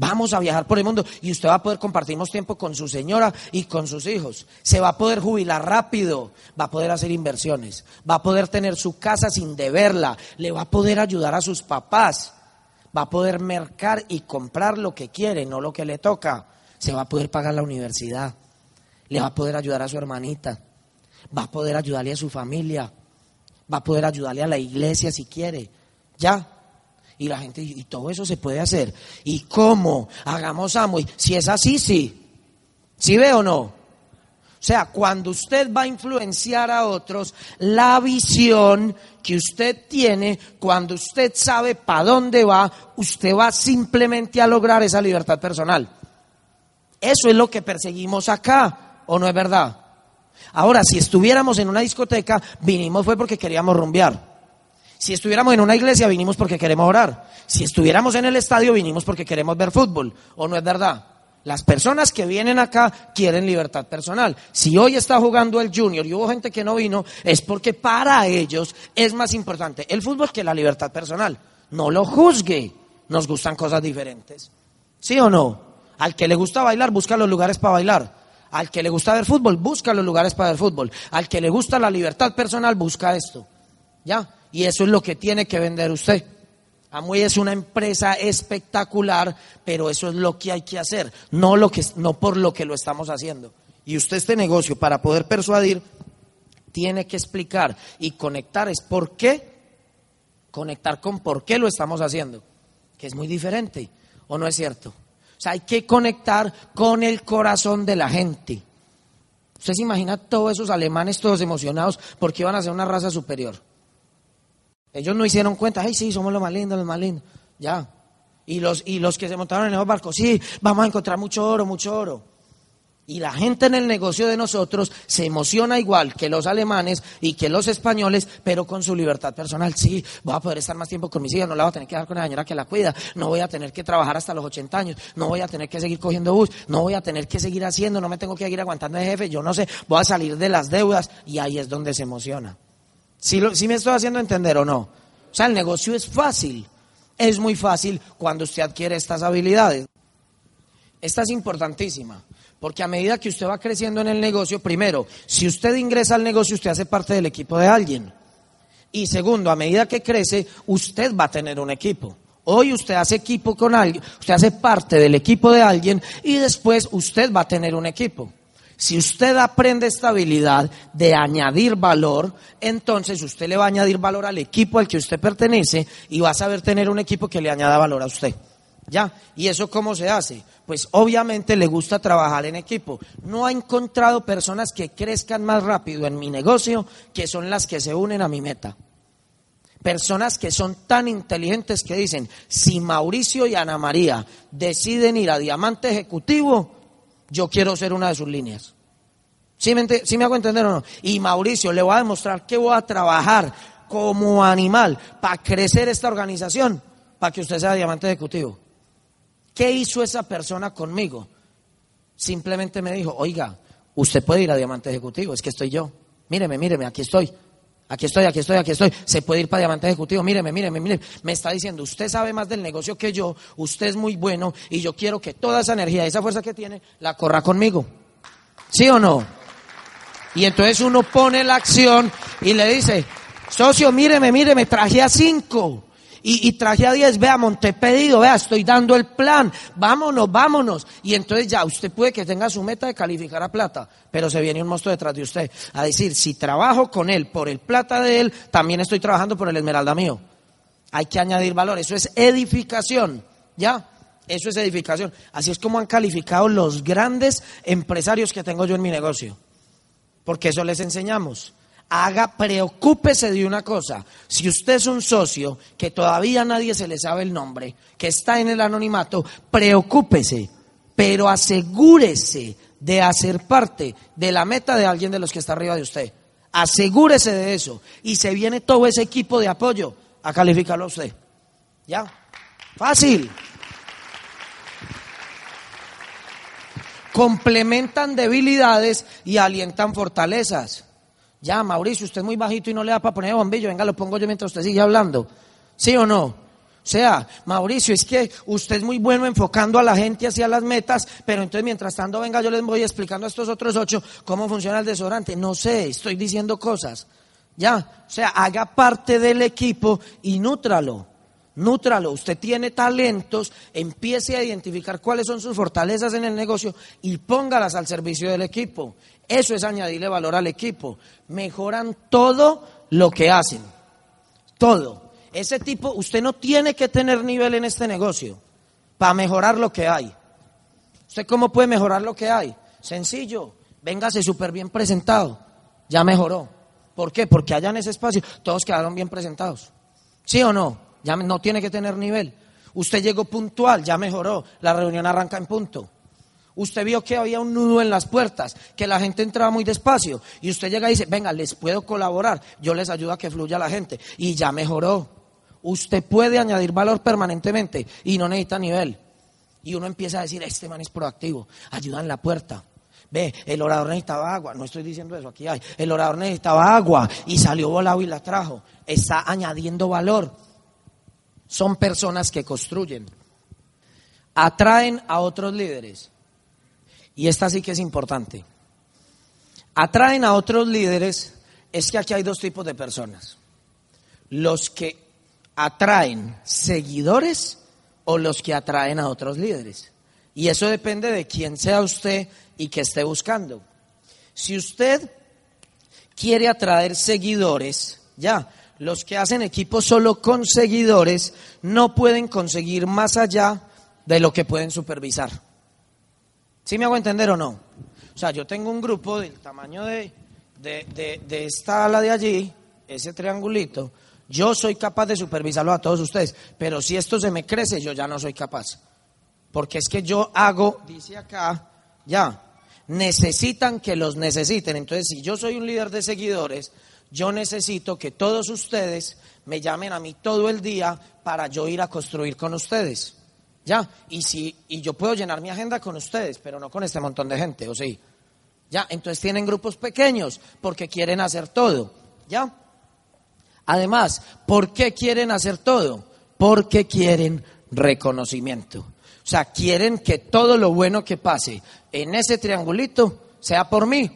Vamos a viajar por el mundo y usted va a poder compartir más tiempo con su señora y con sus hijos. Se va a poder jubilar rápido, va a poder hacer inversiones, va a poder tener su casa sin deberla, le va a poder ayudar a sus papás, va a poder mercar y comprar lo que quiere, no lo que le toca. Se va a poder pagar la universidad, le va a poder ayudar a su hermanita va a poder ayudarle a su familia, va a poder ayudarle a la iglesia si quiere. ¿Ya? Y la gente, y todo eso se puede hacer. ¿Y cómo? Hagamos amo. Si es así, sí. ¿Sí ve o no? O sea, cuando usted va a influenciar a otros, la visión que usted tiene, cuando usted sabe para dónde va, usted va simplemente a lograr esa libertad personal. Eso es lo que perseguimos acá, ¿o no es verdad? Ahora, si estuviéramos en una discoteca, vinimos fue porque queríamos rumbear. Si estuviéramos en una iglesia, vinimos porque queremos orar. Si estuviéramos en el estadio, vinimos porque queremos ver fútbol. ¿O no es verdad? Las personas que vienen acá quieren libertad personal. Si hoy está jugando el Junior y hubo gente que no vino, es porque para ellos es más importante el fútbol que la libertad personal. No lo juzgue. Nos gustan cosas diferentes. ¿Sí o no? Al que le gusta bailar, busca los lugares para bailar. Al que le gusta ver fútbol, busca los lugares para ver fútbol. Al que le gusta la libertad personal, busca esto. ¿Ya? Y eso es lo que tiene que vender usted. Amway es una empresa espectacular, pero eso es lo que hay que hacer, no, lo que, no por lo que lo estamos haciendo. Y usted este negocio, para poder persuadir, tiene que explicar y conectar es por qué, conectar con por qué lo estamos haciendo, que es muy diferente, ¿o no es cierto? O sea, hay que conectar con el corazón de la gente. Usted se imagina todos esos alemanes todos emocionados porque iban a ser una raza superior. Ellos no hicieron cuenta, ay, sí, somos los más lindos, los más lindos. Ya. Y los, y los que se montaron en esos barcos, sí, vamos a encontrar mucho oro, mucho oro. Y la gente en el negocio de nosotros se emociona igual que los alemanes y que los españoles, pero con su libertad personal. Sí, voy a poder estar más tiempo con mis hijas, no la voy a tener que dejar con la señora que la cuida, no voy a tener que trabajar hasta los 80 años, no voy a tener que seguir cogiendo bus, no voy a tener que seguir haciendo, no me tengo que seguir aguantando de jefe, yo no sé, voy a salir de las deudas y ahí es donde se emociona. ¿Sí, lo, me estoy haciendo entender o no? O sea, el negocio es fácil, es muy fácil cuando usted adquiere estas habilidades. Esta es importantísima. Porque a medida que usted va creciendo en el negocio, primero, si usted ingresa al negocio, usted hace parte del equipo de alguien. Y segundo, a medida que crece, usted va a tener un equipo. Hoy usted hace equipo con alguien, usted hace parte del equipo de alguien y después usted va a tener un equipo. Si usted aprende esta habilidad de añadir valor, entonces usted le va a añadir valor al equipo al que usted pertenece y va a saber tener un equipo que le añada valor a usted. ¿Ya? ¿Y eso cómo se hace? Pues obviamente le gusta trabajar en equipo. No ha encontrado personas que crezcan más rápido en mi negocio que son las que se unen a mi meta. Personas que son tan inteligentes que dicen, si Mauricio y Ana María deciden ir a diamante ejecutivo, yo quiero ser una de sus líneas. ¿Sí me, ¿Sí me hago entender o no? Y Mauricio, le voy a demostrar que voy a trabajar como animal para crecer esta organización, para que usted sea diamante ejecutivo. ¿Qué hizo esa persona conmigo? Simplemente me dijo, oiga, usted puede ir a diamante ejecutivo, es que estoy yo. Míreme, míreme, aquí estoy. Aquí estoy, aquí estoy, aquí estoy. Se puede ir para diamante ejecutivo. Míreme, míreme, míreme. Me está diciendo, usted sabe más del negocio que yo, usted es muy bueno y yo quiero que toda esa energía, esa fuerza que tiene, la corra conmigo. ¿Sí o no? Y entonces uno pone la acción y le dice, socio, míreme, míreme, traje a cinco. Y, traje a diez, vea, monté pedido, vea, estoy dando el plan, vámonos, vámonos. Y entonces ya, usted puede que tenga su meta de calificar a plata, pero se viene un monstruo detrás de usted. A decir, si trabajo con él por el plata de él, también estoy trabajando por el esmeralda mío. Hay que añadir valor, eso es edificación, ¿ya? Eso es edificación. Así es como han calificado los grandes empresarios que tengo yo en mi negocio. Porque eso les enseñamos haga, preocúpese de una cosa. Si usted es un socio que todavía nadie se le sabe el nombre, que está en el anonimato, preocúpese, pero asegúrese de hacer parte de la meta de alguien de los que está arriba de usted. Asegúrese de eso. Y se viene todo ese equipo de apoyo a calificarlo a usted. ¿Ya? Fácil. Complementan debilidades y alientan fortalezas. Ya, Mauricio, usted es muy bajito y no le da para poner bombillo. Venga, lo pongo yo mientras usted sigue hablando. ¿Sí o no? O sea, Mauricio, es que usted es muy bueno enfocando a la gente hacia las metas, pero entonces mientras tanto, venga, yo les voy explicando a estos otros ocho cómo funciona el desodorante. No sé, estoy diciendo cosas. Ya, o sea, haga parte del equipo y nútralo. Nútralo. Usted tiene talentos, empiece a identificar cuáles son sus fortalezas en el negocio y póngalas al servicio del equipo. Eso es añadirle valor al equipo. Mejoran todo lo que hacen. Todo. Ese tipo, usted no tiene que tener nivel en este negocio para mejorar lo que hay. ¿Usted cómo puede mejorar lo que hay? Sencillo. Véngase súper bien presentado. Ya mejoró. ¿Por qué? Porque allá en ese espacio todos quedaron bien presentados. ¿Sí o no? Ya no tiene que tener nivel. Usted llegó puntual, ya mejoró. La reunión arranca en punto. Usted vio que había un nudo en las puertas, que la gente entraba muy despacio. Y usted llega y dice, venga, les puedo colaborar, yo les ayudo a que fluya la gente. Y ya mejoró. Usted puede añadir valor permanentemente y no necesita nivel. Y uno empieza a decir, este man es proactivo, ayuda en la puerta. Ve, el orador necesitaba agua, no estoy diciendo eso, aquí hay. El orador necesitaba agua y salió volado y la trajo. Está añadiendo valor. Son personas que construyen. Atraen a otros líderes y esta sí que es importante, atraen a otros líderes, es que aquí hay dos tipos de personas. Los que atraen seguidores o los que atraen a otros líderes. Y eso depende de quién sea usted y que esté buscando. Si usted quiere atraer seguidores, ya, los que hacen equipo solo con seguidores no pueden conseguir más allá de lo que pueden supervisar. ¿Sí me hago entender o no? O sea, yo tengo un grupo del tamaño de, de, de, esta ala de allí, ese triangulito, yo soy capaz de supervisarlo a todos ustedes, pero si esto se me crece, yo ya no soy capaz. Porque es que yo hago, dice acá, ya, necesitan que los necesiten. Entonces, si yo soy un líder de seguidores, yo necesito que todos ustedes me llamen a mí todo el día para yo ir a construir con ustedes. ¿Ya? Y, si, y yo puedo llenar mi agenda con ustedes, pero no con este montón de gente, ¿o sí? ¿Ya? Entonces tienen grupos pequeños porque quieren hacer todo, ¿ya? Además, ¿por qué quieren hacer todo? Porque quieren reconocimiento. O sea, quieren que todo lo bueno que pase en ese triangulito sea por mí.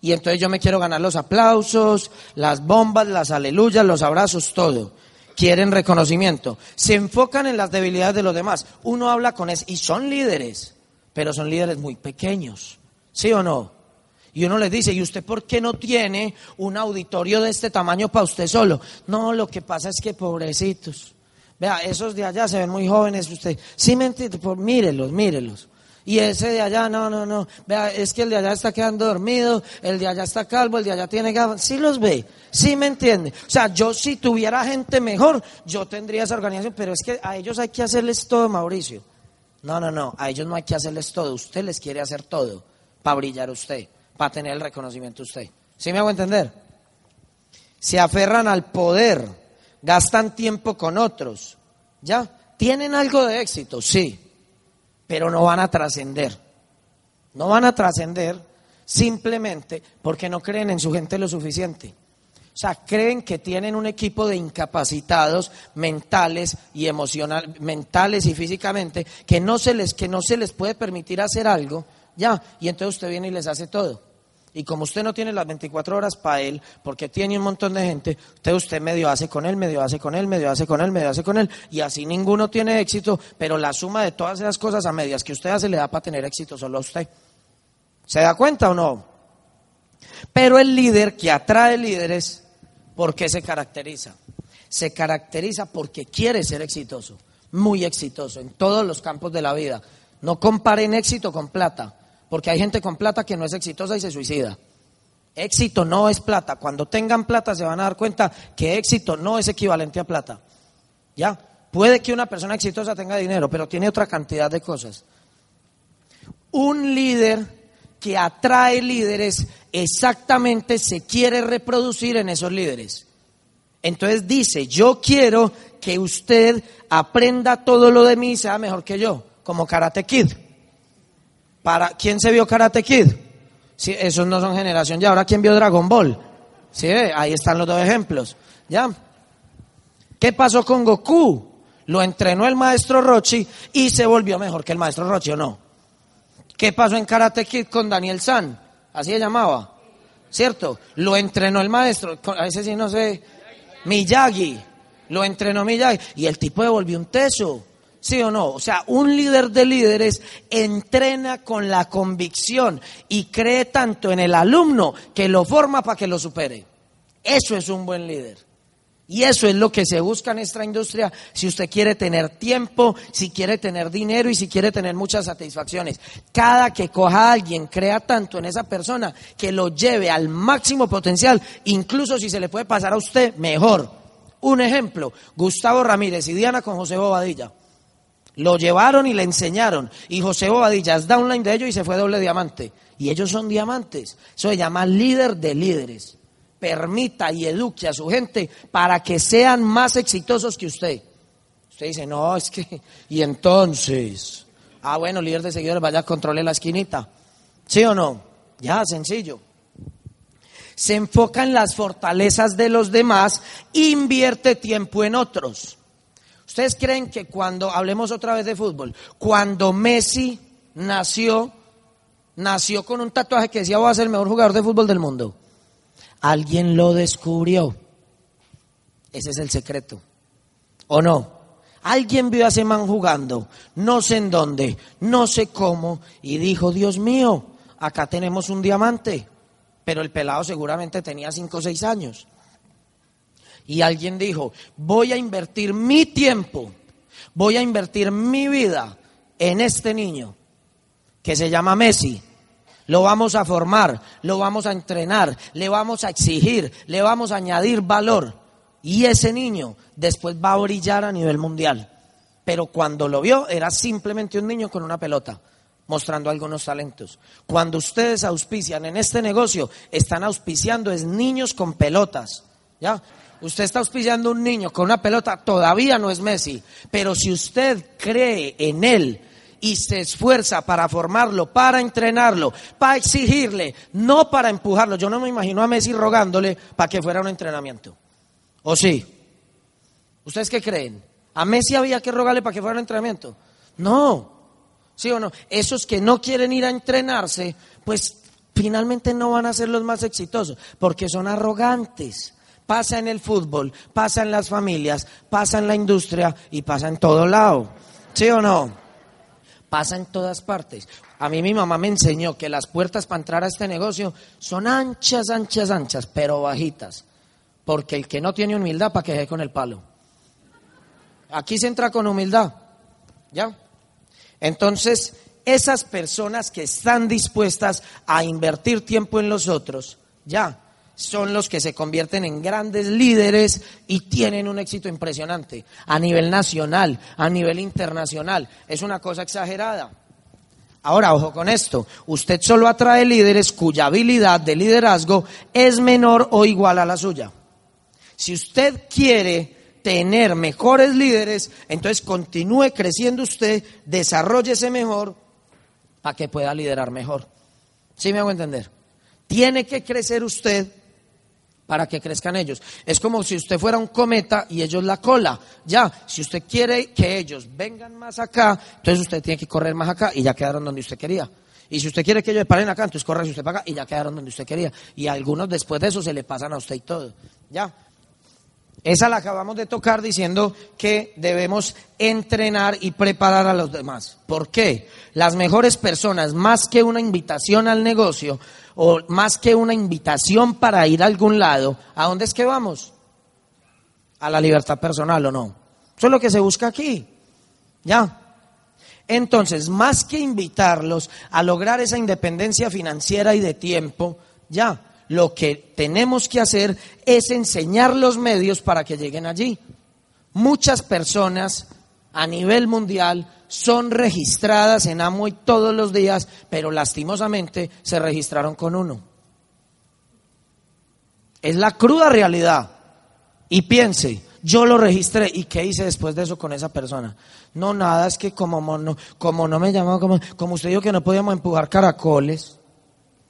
Y entonces yo me quiero ganar los aplausos, las bombas, las aleluyas, los abrazos, todo quieren reconocimiento, se enfocan en las debilidades de los demás. Uno habla con eso y son líderes, pero son líderes muy pequeños, ¿sí o no? Y uno les dice, ¿y usted por qué no tiene un auditorio de este tamaño para usted solo? No, lo que pasa es que pobrecitos, Vea, esos de allá se ven muy jóvenes, usted, sí me entiende, pues mírelos, mírelos. Y ese de allá, no, no, no. Vea, es que el de allá está quedando dormido, el de allá está calvo, el de allá tiene gafas. Sí los ve, sí me entiende. O sea, yo si tuviera gente mejor, yo tendría esa organización, pero es que a ellos hay que hacerles todo, Mauricio. No, no, no, a ellos no hay que hacerles todo. Usted les quiere hacer todo para brillar usted, para tener el reconocimiento usted. ¿Sí me hago entender? Se aferran al poder, gastan tiempo con otros. ¿Ya? ¿Tienen algo de éxito? Sí pero no van a trascender. No van a trascender simplemente porque no creen en su gente lo suficiente. O sea, creen que tienen un equipo de incapacitados mentales y emocional, mentales y físicamente, que no se les, que no se les puede permitir hacer algo, ya, y entonces usted viene y les hace todo. Y como usted no tiene las 24 horas para él, porque tiene un montón de gente, usted, usted medio hace con él, medio hace con él, medio hace con él, medio hace con él, y así ninguno tiene éxito, pero la suma de todas esas cosas a medias que usted hace le da para tener éxito solo a usted. ¿Se da cuenta o no? Pero el líder que atrae líderes, ¿por qué se caracteriza? Se caracteriza porque quiere ser exitoso, muy exitoso en todos los campos de la vida. No comparen éxito con plata. Porque hay gente con plata que no es exitosa y se suicida. Éxito no es plata. Cuando tengan plata se van a dar cuenta que éxito no es equivalente a plata. ¿Ya? Puede que una persona exitosa tenga dinero, pero tiene otra cantidad de cosas. Un líder que atrae líderes exactamente se quiere reproducir en esos líderes. Entonces dice, yo quiero que usted aprenda todo lo de mí y sea mejor que yo, como Karate Kid. Para, ¿Quién se vio Karate Kid? Sí, esos no son generación ya. Ahora, ¿quién vio Dragon Ball? Sí, ahí están los dos ejemplos. ¿Ya? ¿Qué pasó con Goku? Lo entrenó el maestro Rochi y se volvió mejor que el maestro Rochi, ¿o no? ¿Qué pasó en Karate Kid con Daniel San? Así se llamaba. ¿Cierto? Lo entrenó el maestro, a veces sí no sé, Miyagi. Lo entrenó Miyagi y el tipo devolvió un teso. ¿Sí o no? O sea, un líder de líderes entrena con la convicción y cree tanto en el alumno que lo forma para que lo supere. Eso es un buen líder. Y eso es lo que se busca en esta industria si usted quiere tener tiempo, si quiere tener dinero y si quiere tener muchas satisfacciones. Cada que coja a alguien, crea tanto en esa persona que lo lleve al máximo potencial, incluso si se le puede pasar a usted, mejor. Un ejemplo, Gustavo Ramírez y Diana con José Bobadilla. Lo llevaron y le enseñaron. Y José Bobadilla es downline de ellos y se fue doble diamante. Y ellos son diamantes. Eso se llama líder de líderes. Permita y eduque a su gente para que sean más exitosos que usted. Usted dice, no, es que... Y entonces... Ah, bueno, líder de seguidores, vaya, controle la esquinita. ¿Sí o no? Ya, sencillo. Se enfoca en las fortalezas de los demás, invierte tiempo en otros. ¿Ustedes creen que cuando, hablemos otra vez de fútbol, cuando Messi nació, nació con un tatuaje que decía voy a ser el mejor jugador de fútbol del mundo? Alguien lo descubrió. Ese es el secreto. ¿O no? Alguien vio a ese man jugando, no sé en dónde, no sé cómo, y dijo, Dios mío, acá tenemos un diamante. Pero el pelado seguramente tenía cinco o seis años y alguien dijo, voy a invertir mi tiempo, voy a invertir mi vida en este niño que se llama Messi. Lo vamos a formar, lo vamos a entrenar, le vamos a exigir, le vamos a añadir valor. Y ese niño después va a brillar a nivel mundial. Pero cuando lo vio era simplemente un niño con una pelota mostrando algunos talentos. Cuando ustedes auspician en este negocio, están auspiciando es niños con pelotas. ¿Ya? Usted está auspiciando un niño con una pelota, todavía no es Messi, pero si usted cree en él y se esfuerza para formarlo, para entrenarlo, para exigirle, no para empujarlo. Yo no me imagino a Messi rogándole para que fuera un entrenamiento. ¿O sí? ¿Ustedes qué creen? ¿A Messi había que rogarle para que fuera un entrenamiento? No. ¿Sí o no? Esos que no quieren ir a entrenarse, pues finalmente no van a ser los más exitosos, porque son arrogantes pasa en el fútbol, pasa en las familias, pasa en la industria y pasa en todo lado. ¿Sí o no? Pasa en todas partes. A mí mi mamá me enseñó que las puertas para entrar a este negocio son anchas, anchas, anchas, pero bajitas. Porque el que no tiene humildad, para que deje con el palo. Aquí se entra con humildad. ¿Ya? Entonces, esas personas que están dispuestas a invertir tiempo en los otros, ya, son los que se convierten en grandes líderes y tienen un éxito impresionante a nivel nacional, a nivel internacional. Es una cosa exagerada. Ahora, ojo con esto, usted solo atrae líderes cuya habilidad de liderazgo es menor o igual a la suya. Si usted quiere tener mejores líderes, entonces continúe creciendo usted, desarrollese mejor para que pueda liderar mejor. ¿Sí me hago entender? Tiene que crecer usted para que crezcan ellos. Es como si usted fuera un cometa y ellos la cola. Ya, si usted quiere que ellos vengan más acá, entonces usted tiene que correr más acá y ya quedaron donde usted quería. Y si usted quiere que ellos paren acá, entonces corre usted para acá y ya quedaron donde usted quería. Y algunos después de eso se le pasan a usted y todo. Ya. Esa la acabamos de tocar diciendo que debemos entrenar y preparar a los demás. ¿Por qué? Las mejores personas, más que una invitación al negocio, o más que una invitación para ir a algún lado, ¿a dónde es que vamos? A la libertad personal o no. Eso es lo que se busca aquí. ¿Ya? Entonces, más que invitarlos a lograr esa independencia financiera y de tiempo, ya, lo que tenemos que hacer es enseñar los medios para que lleguen allí. Muchas personas a nivel mundial son registradas en Amway todos los días, pero lastimosamente se registraron con uno. Es la cruda realidad. Y piense, yo lo registré y qué hice después de eso con esa persona. No, nada, es que como no, como no me llamó, como, como usted dijo que no podíamos empujar caracoles,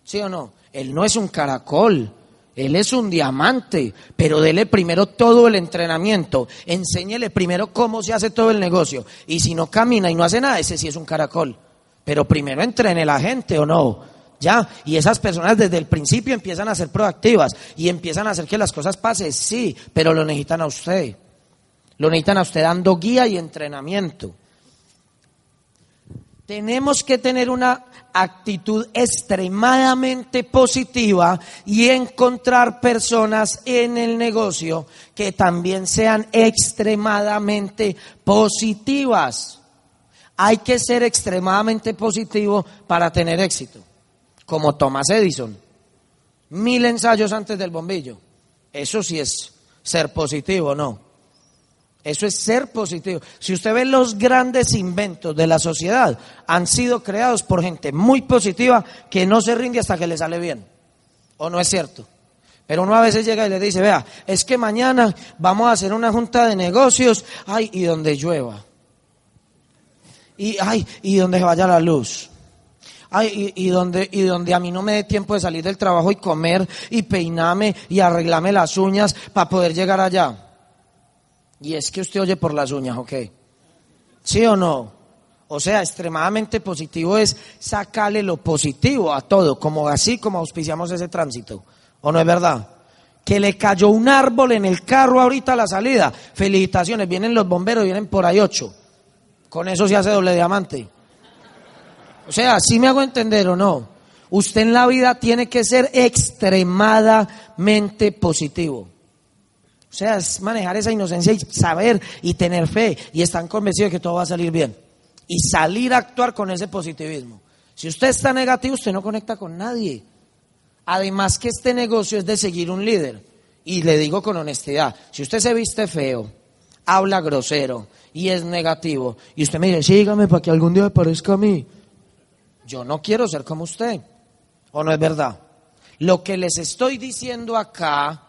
¿sí o no? Él no es un caracol, él es un diamante, pero dele primero todo el entrenamiento, enséñele primero cómo se hace todo el negocio. Y si no camina y no hace nada, ese sí es un caracol. Pero primero entrene la gente o no. Ya, y esas personas desde el principio empiezan a ser proactivas y empiezan a hacer que las cosas pasen, sí, pero lo necesitan a usted. Lo necesitan a usted dando guía y entrenamiento. Tenemos que tener una actitud extremadamente positiva y encontrar personas en el negocio que también sean extremadamente positivas. Hay que ser extremadamente positivo para tener éxito, como Thomas Edison. Mil ensayos antes del bombillo. Eso sí es ser positivo, ¿no? Eso es ser positivo. Si usted ve los grandes inventos de la sociedad, han sido creados por gente muy positiva que no se rinde hasta que le sale bien. ¿O no es cierto? Pero uno a veces llega y le dice, vea, es que mañana vamos a hacer una junta de negocios, ay, y donde llueva. Y, ay, y donde vaya la luz. Ay, y, y, donde, y donde a mí no me dé tiempo de salir del trabajo y comer y peinarme y arreglarme las uñas para poder llegar allá. Y es que usted oye por las uñas, ¿ok? ¿Sí o no? O sea, extremadamente positivo es sacarle lo positivo a todo, como así como auspiciamos ese tránsito. ¿O no es verdad? Que le cayó un árbol en el carro ahorita a la salida. Felicitaciones, vienen los bomberos, vienen por ahí ocho. Con eso se hace doble diamante. O sea, ¿sí me hago entender o no? Usted en la vida tiene que ser extremadamente positivo. O sea, es manejar esa inocencia y saber y tener fe y estar convencido de que todo va a salir bien. Y salir a actuar con ese positivismo. Si usted está negativo, usted no conecta con nadie. Además que este negocio es de seguir un líder. Y le digo con honestidad, si usted se viste feo, habla grosero y es negativo, y usted me dice, sígame para que algún día aparezca a mí, yo no quiero ser como usted. ¿O no es verdad? Lo que les estoy diciendo acá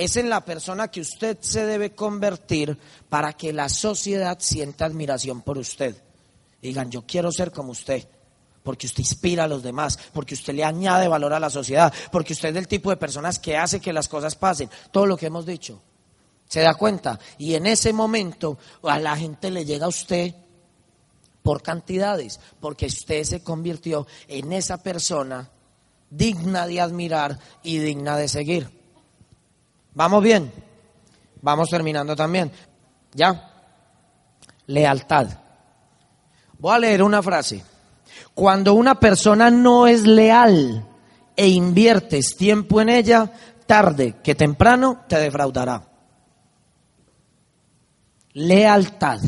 es en la persona que usted se debe convertir para que la sociedad sienta admiración por usted. Digan, yo quiero ser como usted, porque usted inspira a los demás, porque usted le añade valor a la sociedad, porque usted es del tipo de personas que hace que las cosas pasen, todo lo que hemos dicho. ¿Se da cuenta? Y en ese momento a la gente le llega a usted por cantidades, porque usted se convirtió en esa persona digna de admirar y digna de seguir. ¿Vamos bien? Vamos terminando también. ¿Ya? Lealtad. Voy a leer una frase. Cuando una persona no es leal e inviertes tiempo en ella, tarde que temprano te defraudará. Lealtad.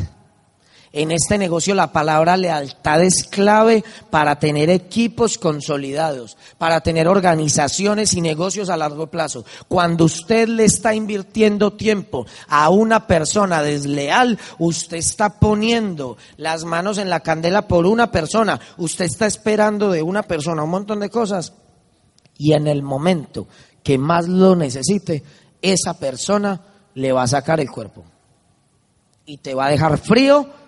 En este negocio la palabra lealtad es clave para tener equipos consolidados, para tener organizaciones y negocios a largo plazo. Cuando usted le está invirtiendo tiempo a una persona desleal, usted está poniendo las manos en la candela por una persona, usted está esperando de una persona un montón de cosas y en el momento que más lo necesite, esa persona le va a sacar el cuerpo y te va a dejar frío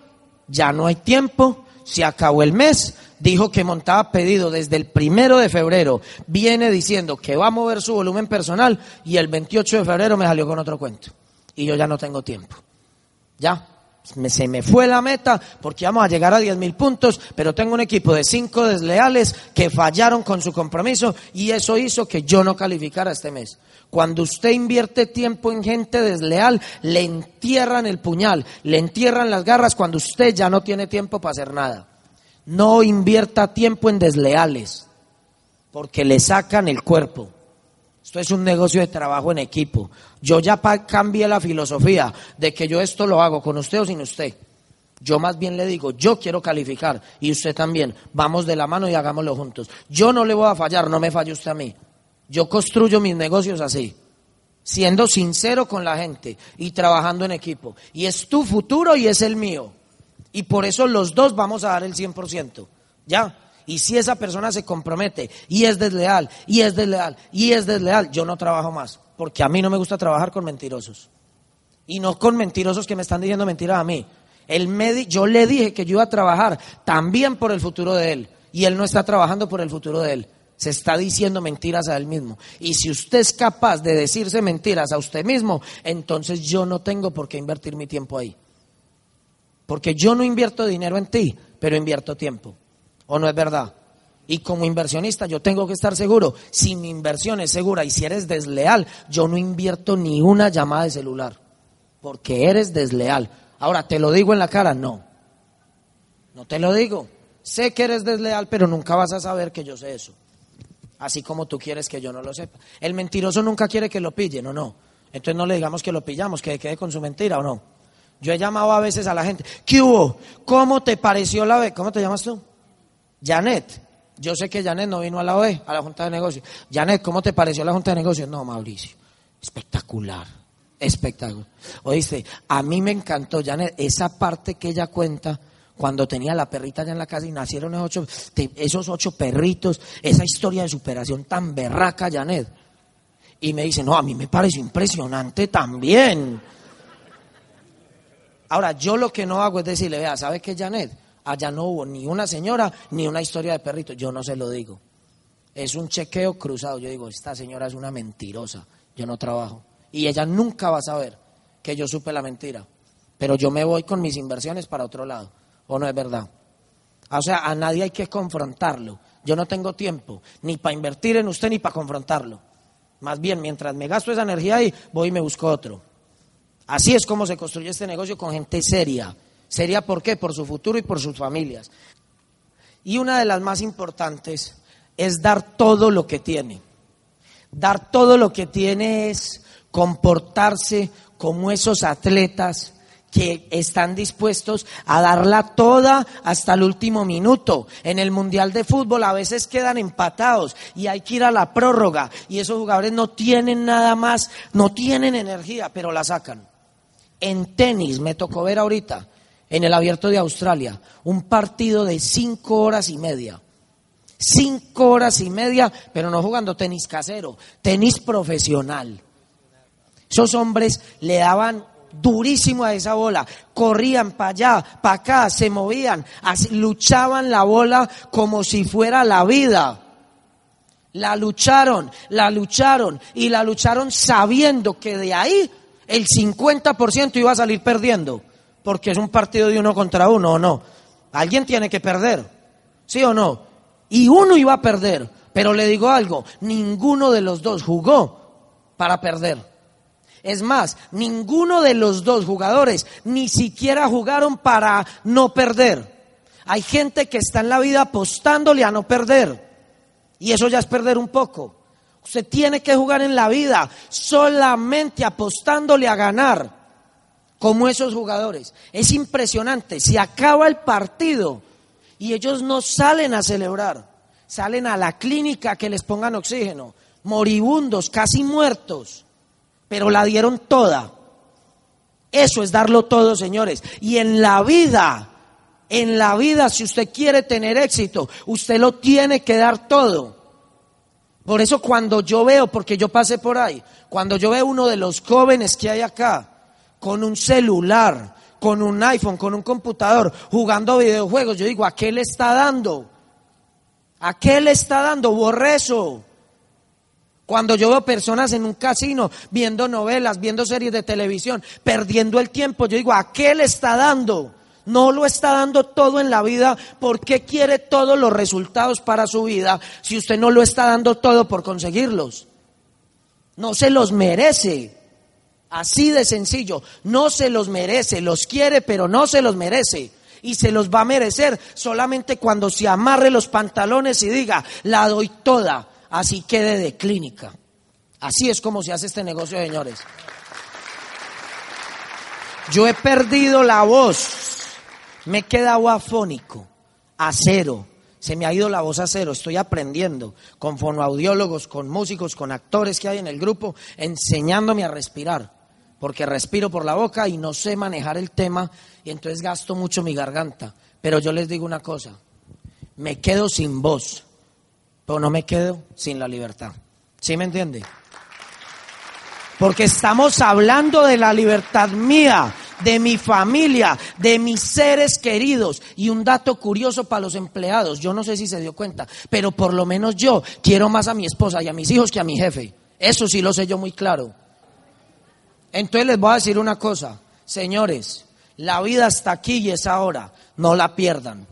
ya no hay tiempo, se acabó el mes, dijo que montaba pedido desde el primero de febrero, viene diciendo que va a mover su volumen personal y el 28 de febrero me salió con otro cuento. Y yo ya no tengo tiempo. Ya, se me fue la meta porque vamos a llegar a 10 mil puntos, pero tengo un equipo de cinco desleales que fallaron con su compromiso y eso hizo que yo no calificara este mes. Cuando usted invierte tiempo en gente desleal, le entierran el puñal, le entierran las garras cuando usted ya no tiene tiempo para hacer nada. No invierta tiempo en desleales, porque le sacan el cuerpo. Esto es un negocio de trabajo en equipo. Yo ya cambié la filosofía de que yo esto lo hago con usted o sin usted. Yo más bien le digo, yo quiero calificar y usted también. Vamos de la mano y hagámoslo juntos. Yo no le voy a fallar, no me falle usted a mí. Yo construyo mis negocios así, siendo sincero con la gente y trabajando en equipo. Y es tu futuro y es el mío. Y por eso los dos vamos a dar el 100%. ¿Ya? Y si esa persona se compromete y es desleal, y es desleal, y es desleal, yo no trabajo más. Porque a mí no me gusta trabajar con mentirosos. Y no con mentirosos que me están diciendo mentiras a mí. El yo le dije que yo iba a trabajar también por el futuro de él. Y él no está trabajando por el futuro de él se está diciendo mentiras a él mismo. Y si usted es capaz de decirse mentiras a usted mismo, entonces yo no tengo por qué invertir mi tiempo ahí. Porque yo no invierto dinero en ti, pero invierto tiempo. ¿O no es verdad? Y como inversionista yo tengo que estar seguro, si mi inversión es segura y si eres desleal, yo no invierto ni una llamada de celular, porque eres desleal. Ahora, ¿te lo digo en la cara? No. No te lo digo. Sé que eres desleal, pero nunca vas a saber que yo sé eso así como tú quieres que yo no lo sepa. El mentiroso nunca quiere que lo pillen, ¿o no? Entonces no le digamos que lo pillamos, que quede con su mentira, ¿o no? Yo he llamado a veces a la gente, ¿qué hubo? ¿Cómo te pareció la OE? ¿Cómo te llamas tú? Janet. Yo sé que Janet no vino a la OE, a la Junta de Negocios. Janet, ¿cómo te pareció la Junta de Negocios? No, Mauricio. Espectacular. Espectacular. Oíste, a mí me encantó, Janet, esa parte que ella cuenta cuando tenía la perrita allá en la casa y nacieron esos ocho, esos ocho perritos, esa historia de superación tan berraca, Janet. Y me dice, no, a mí me parece impresionante también. Ahora, yo lo que no hago es decirle, vea, ¿sabe qué, Janet? Allá no hubo ni una señora ni una historia de perritos. Yo no se lo digo. Es un chequeo cruzado. Yo digo, esta señora es una mentirosa. Yo no trabajo. Y ella nunca va a saber que yo supe la mentira. Pero yo me voy con mis inversiones para otro lado. ¿O no es verdad? O sea, a nadie hay que confrontarlo. Yo no tengo tiempo ni para invertir en usted ni para confrontarlo. Más bien, mientras me gasto esa energía ahí, voy y me busco otro. Así es como se construye este negocio con gente seria. ¿Seria por qué? Por su futuro y por sus familias. Y una de las más importantes es dar todo lo que tiene. Dar todo lo que tiene es comportarse como esos atletas que están dispuestos a darla toda hasta el último minuto. En el Mundial de Fútbol a veces quedan empatados y hay que ir a la prórroga y esos jugadores no tienen nada más, no tienen energía, pero la sacan. En tenis me tocó ver ahorita, en el abierto de Australia, un partido de cinco horas y media. Cinco horas y media, pero no jugando tenis casero, tenis profesional. Esos hombres le daban durísimo a esa bola. Corrían para allá, para acá, se movían, luchaban la bola como si fuera la vida. La lucharon, la lucharon y la lucharon sabiendo que de ahí el 50% iba a salir perdiendo. Porque es un partido de uno contra uno, ¿o no? Alguien tiene que perder, ¿sí o no? Y uno iba a perder. Pero le digo algo, ninguno de los dos jugó para perder. Es más, ninguno de los dos jugadores ni siquiera jugaron para no perder. Hay gente que está en la vida apostándole a no perder. Y eso ya es perder un poco. Usted tiene que jugar en la vida solamente apostándole a ganar. Como esos jugadores. Es impresionante. Se acaba el partido y ellos no salen a celebrar, salen a la clínica que les pongan oxígeno, moribundos, casi muertos, pero la dieron toda. Eso es darlo todo, señores. Y en la vida, en la vida, si usted quiere tener éxito, usted lo tiene que dar todo. Por eso cuando yo veo, porque yo pasé por ahí, cuando yo veo uno de los jóvenes que hay acá, con un celular, con un iPhone, con un computador, jugando videojuegos, yo digo, ¿a qué le está dando? ¿A qué le está dando? Borreso. Cuando yo veo personas en un casino viendo novelas, viendo series de televisión, perdiendo el tiempo, yo digo, ¿a qué le está dando? No lo está dando todo en la vida. ¿Por qué quiere todos los resultados para su vida si usted no lo está dando todo por conseguirlos? No se los merece. Así de sencillo. No se los merece. Los quiere, pero no se los merece. Y se los va a merecer solamente cuando se amarre los pantalones y diga, la doy toda. Así quede de clínica. Así es como se hace este negocio, señores. Yo he perdido la voz me he quedado afónico, a cero. Se me ha ido la voz a cero. Estoy aprendiendo con fonoaudiólogos, con músicos, con actores que hay en el grupo, enseñándome a respirar. Porque respiro por la boca y no sé manejar el tema y entonces gasto mucho mi garganta. Pero yo les digo una cosa, me quedo sin voz, pero no me quedo sin la libertad. ¿Sí me entiende? Porque estamos hablando de la libertad mía, de mi familia, de mis seres queridos. Y un dato curioso para los empleados, yo no sé si se dio cuenta, pero por lo menos yo quiero más a mi esposa y a mis hijos que a mi jefe. Eso sí lo sé yo muy claro. Entonces les voy a decir una cosa, señores, la vida está aquí y es ahora, no la pierdan,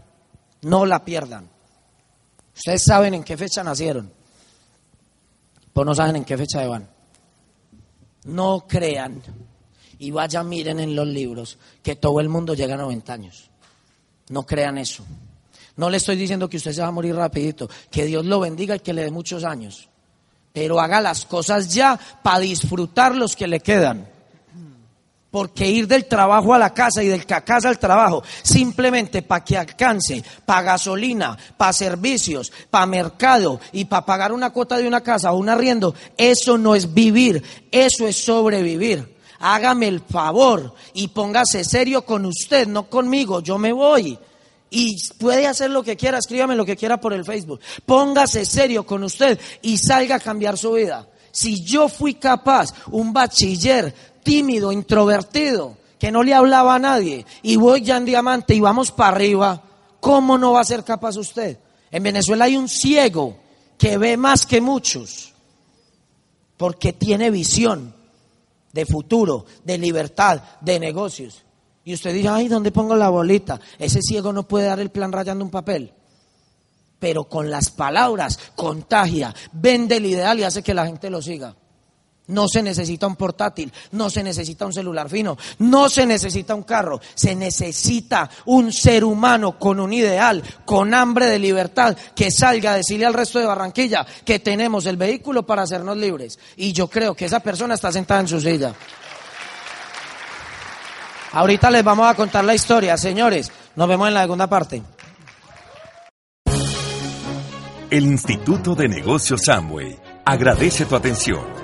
no la pierdan. Ustedes saben en qué fecha nacieron, pues no saben en qué fecha van. No crean y vaya miren en los libros que todo el mundo llega a 90 años. No crean eso. No le estoy diciendo que usted se va a morir rapidito, que Dios lo bendiga y que le dé muchos años. Pero haga las cosas ya para disfrutar los que le quedan. Porque ir del trabajo a la casa y del casa al trabajo, simplemente para que alcance, para gasolina, para servicios, para mercado y para pagar una cuota de una casa o un arriendo, eso no es vivir, eso es sobrevivir hágame el favor y póngase serio con usted, no conmigo, yo me voy. Y puede hacer lo que quiera, escríbame lo que quiera por el Facebook. Póngase serio con usted y salga a cambiar su vida. Si yo fui capaz, un bachiller tímido, introvertido, que no le hablaba a nadie, y voy ya en diamante y vamos para arriba, ¿cómo no va a ser capaz usted? En Venezuela hay un ciego que ve más que muchos, porque tiene visión de futuro, de libertad, de negocios. Y usted dice, ay, ¿dónde pongo la bolita? Ese ciego no puede dar el plan rayando un papel. Pero con las palabras contagia, vende el ideal y hace que la gente lo siga. No se necesita un portátil, no se necesita un celular fino, no se necesita un carro, se necesita un ser humano con un ideal, con hambre de libertad, que salga a decirle al resto de Barranquilla que tenemos el vehículo para hacernos libres. Y yo creo que esa persona está sentada en su silla. Ahorita les vamos a contar la historia, señores. Nos vemos en la segunda parte. El Instituto de Negocios Samway agradece tu atención.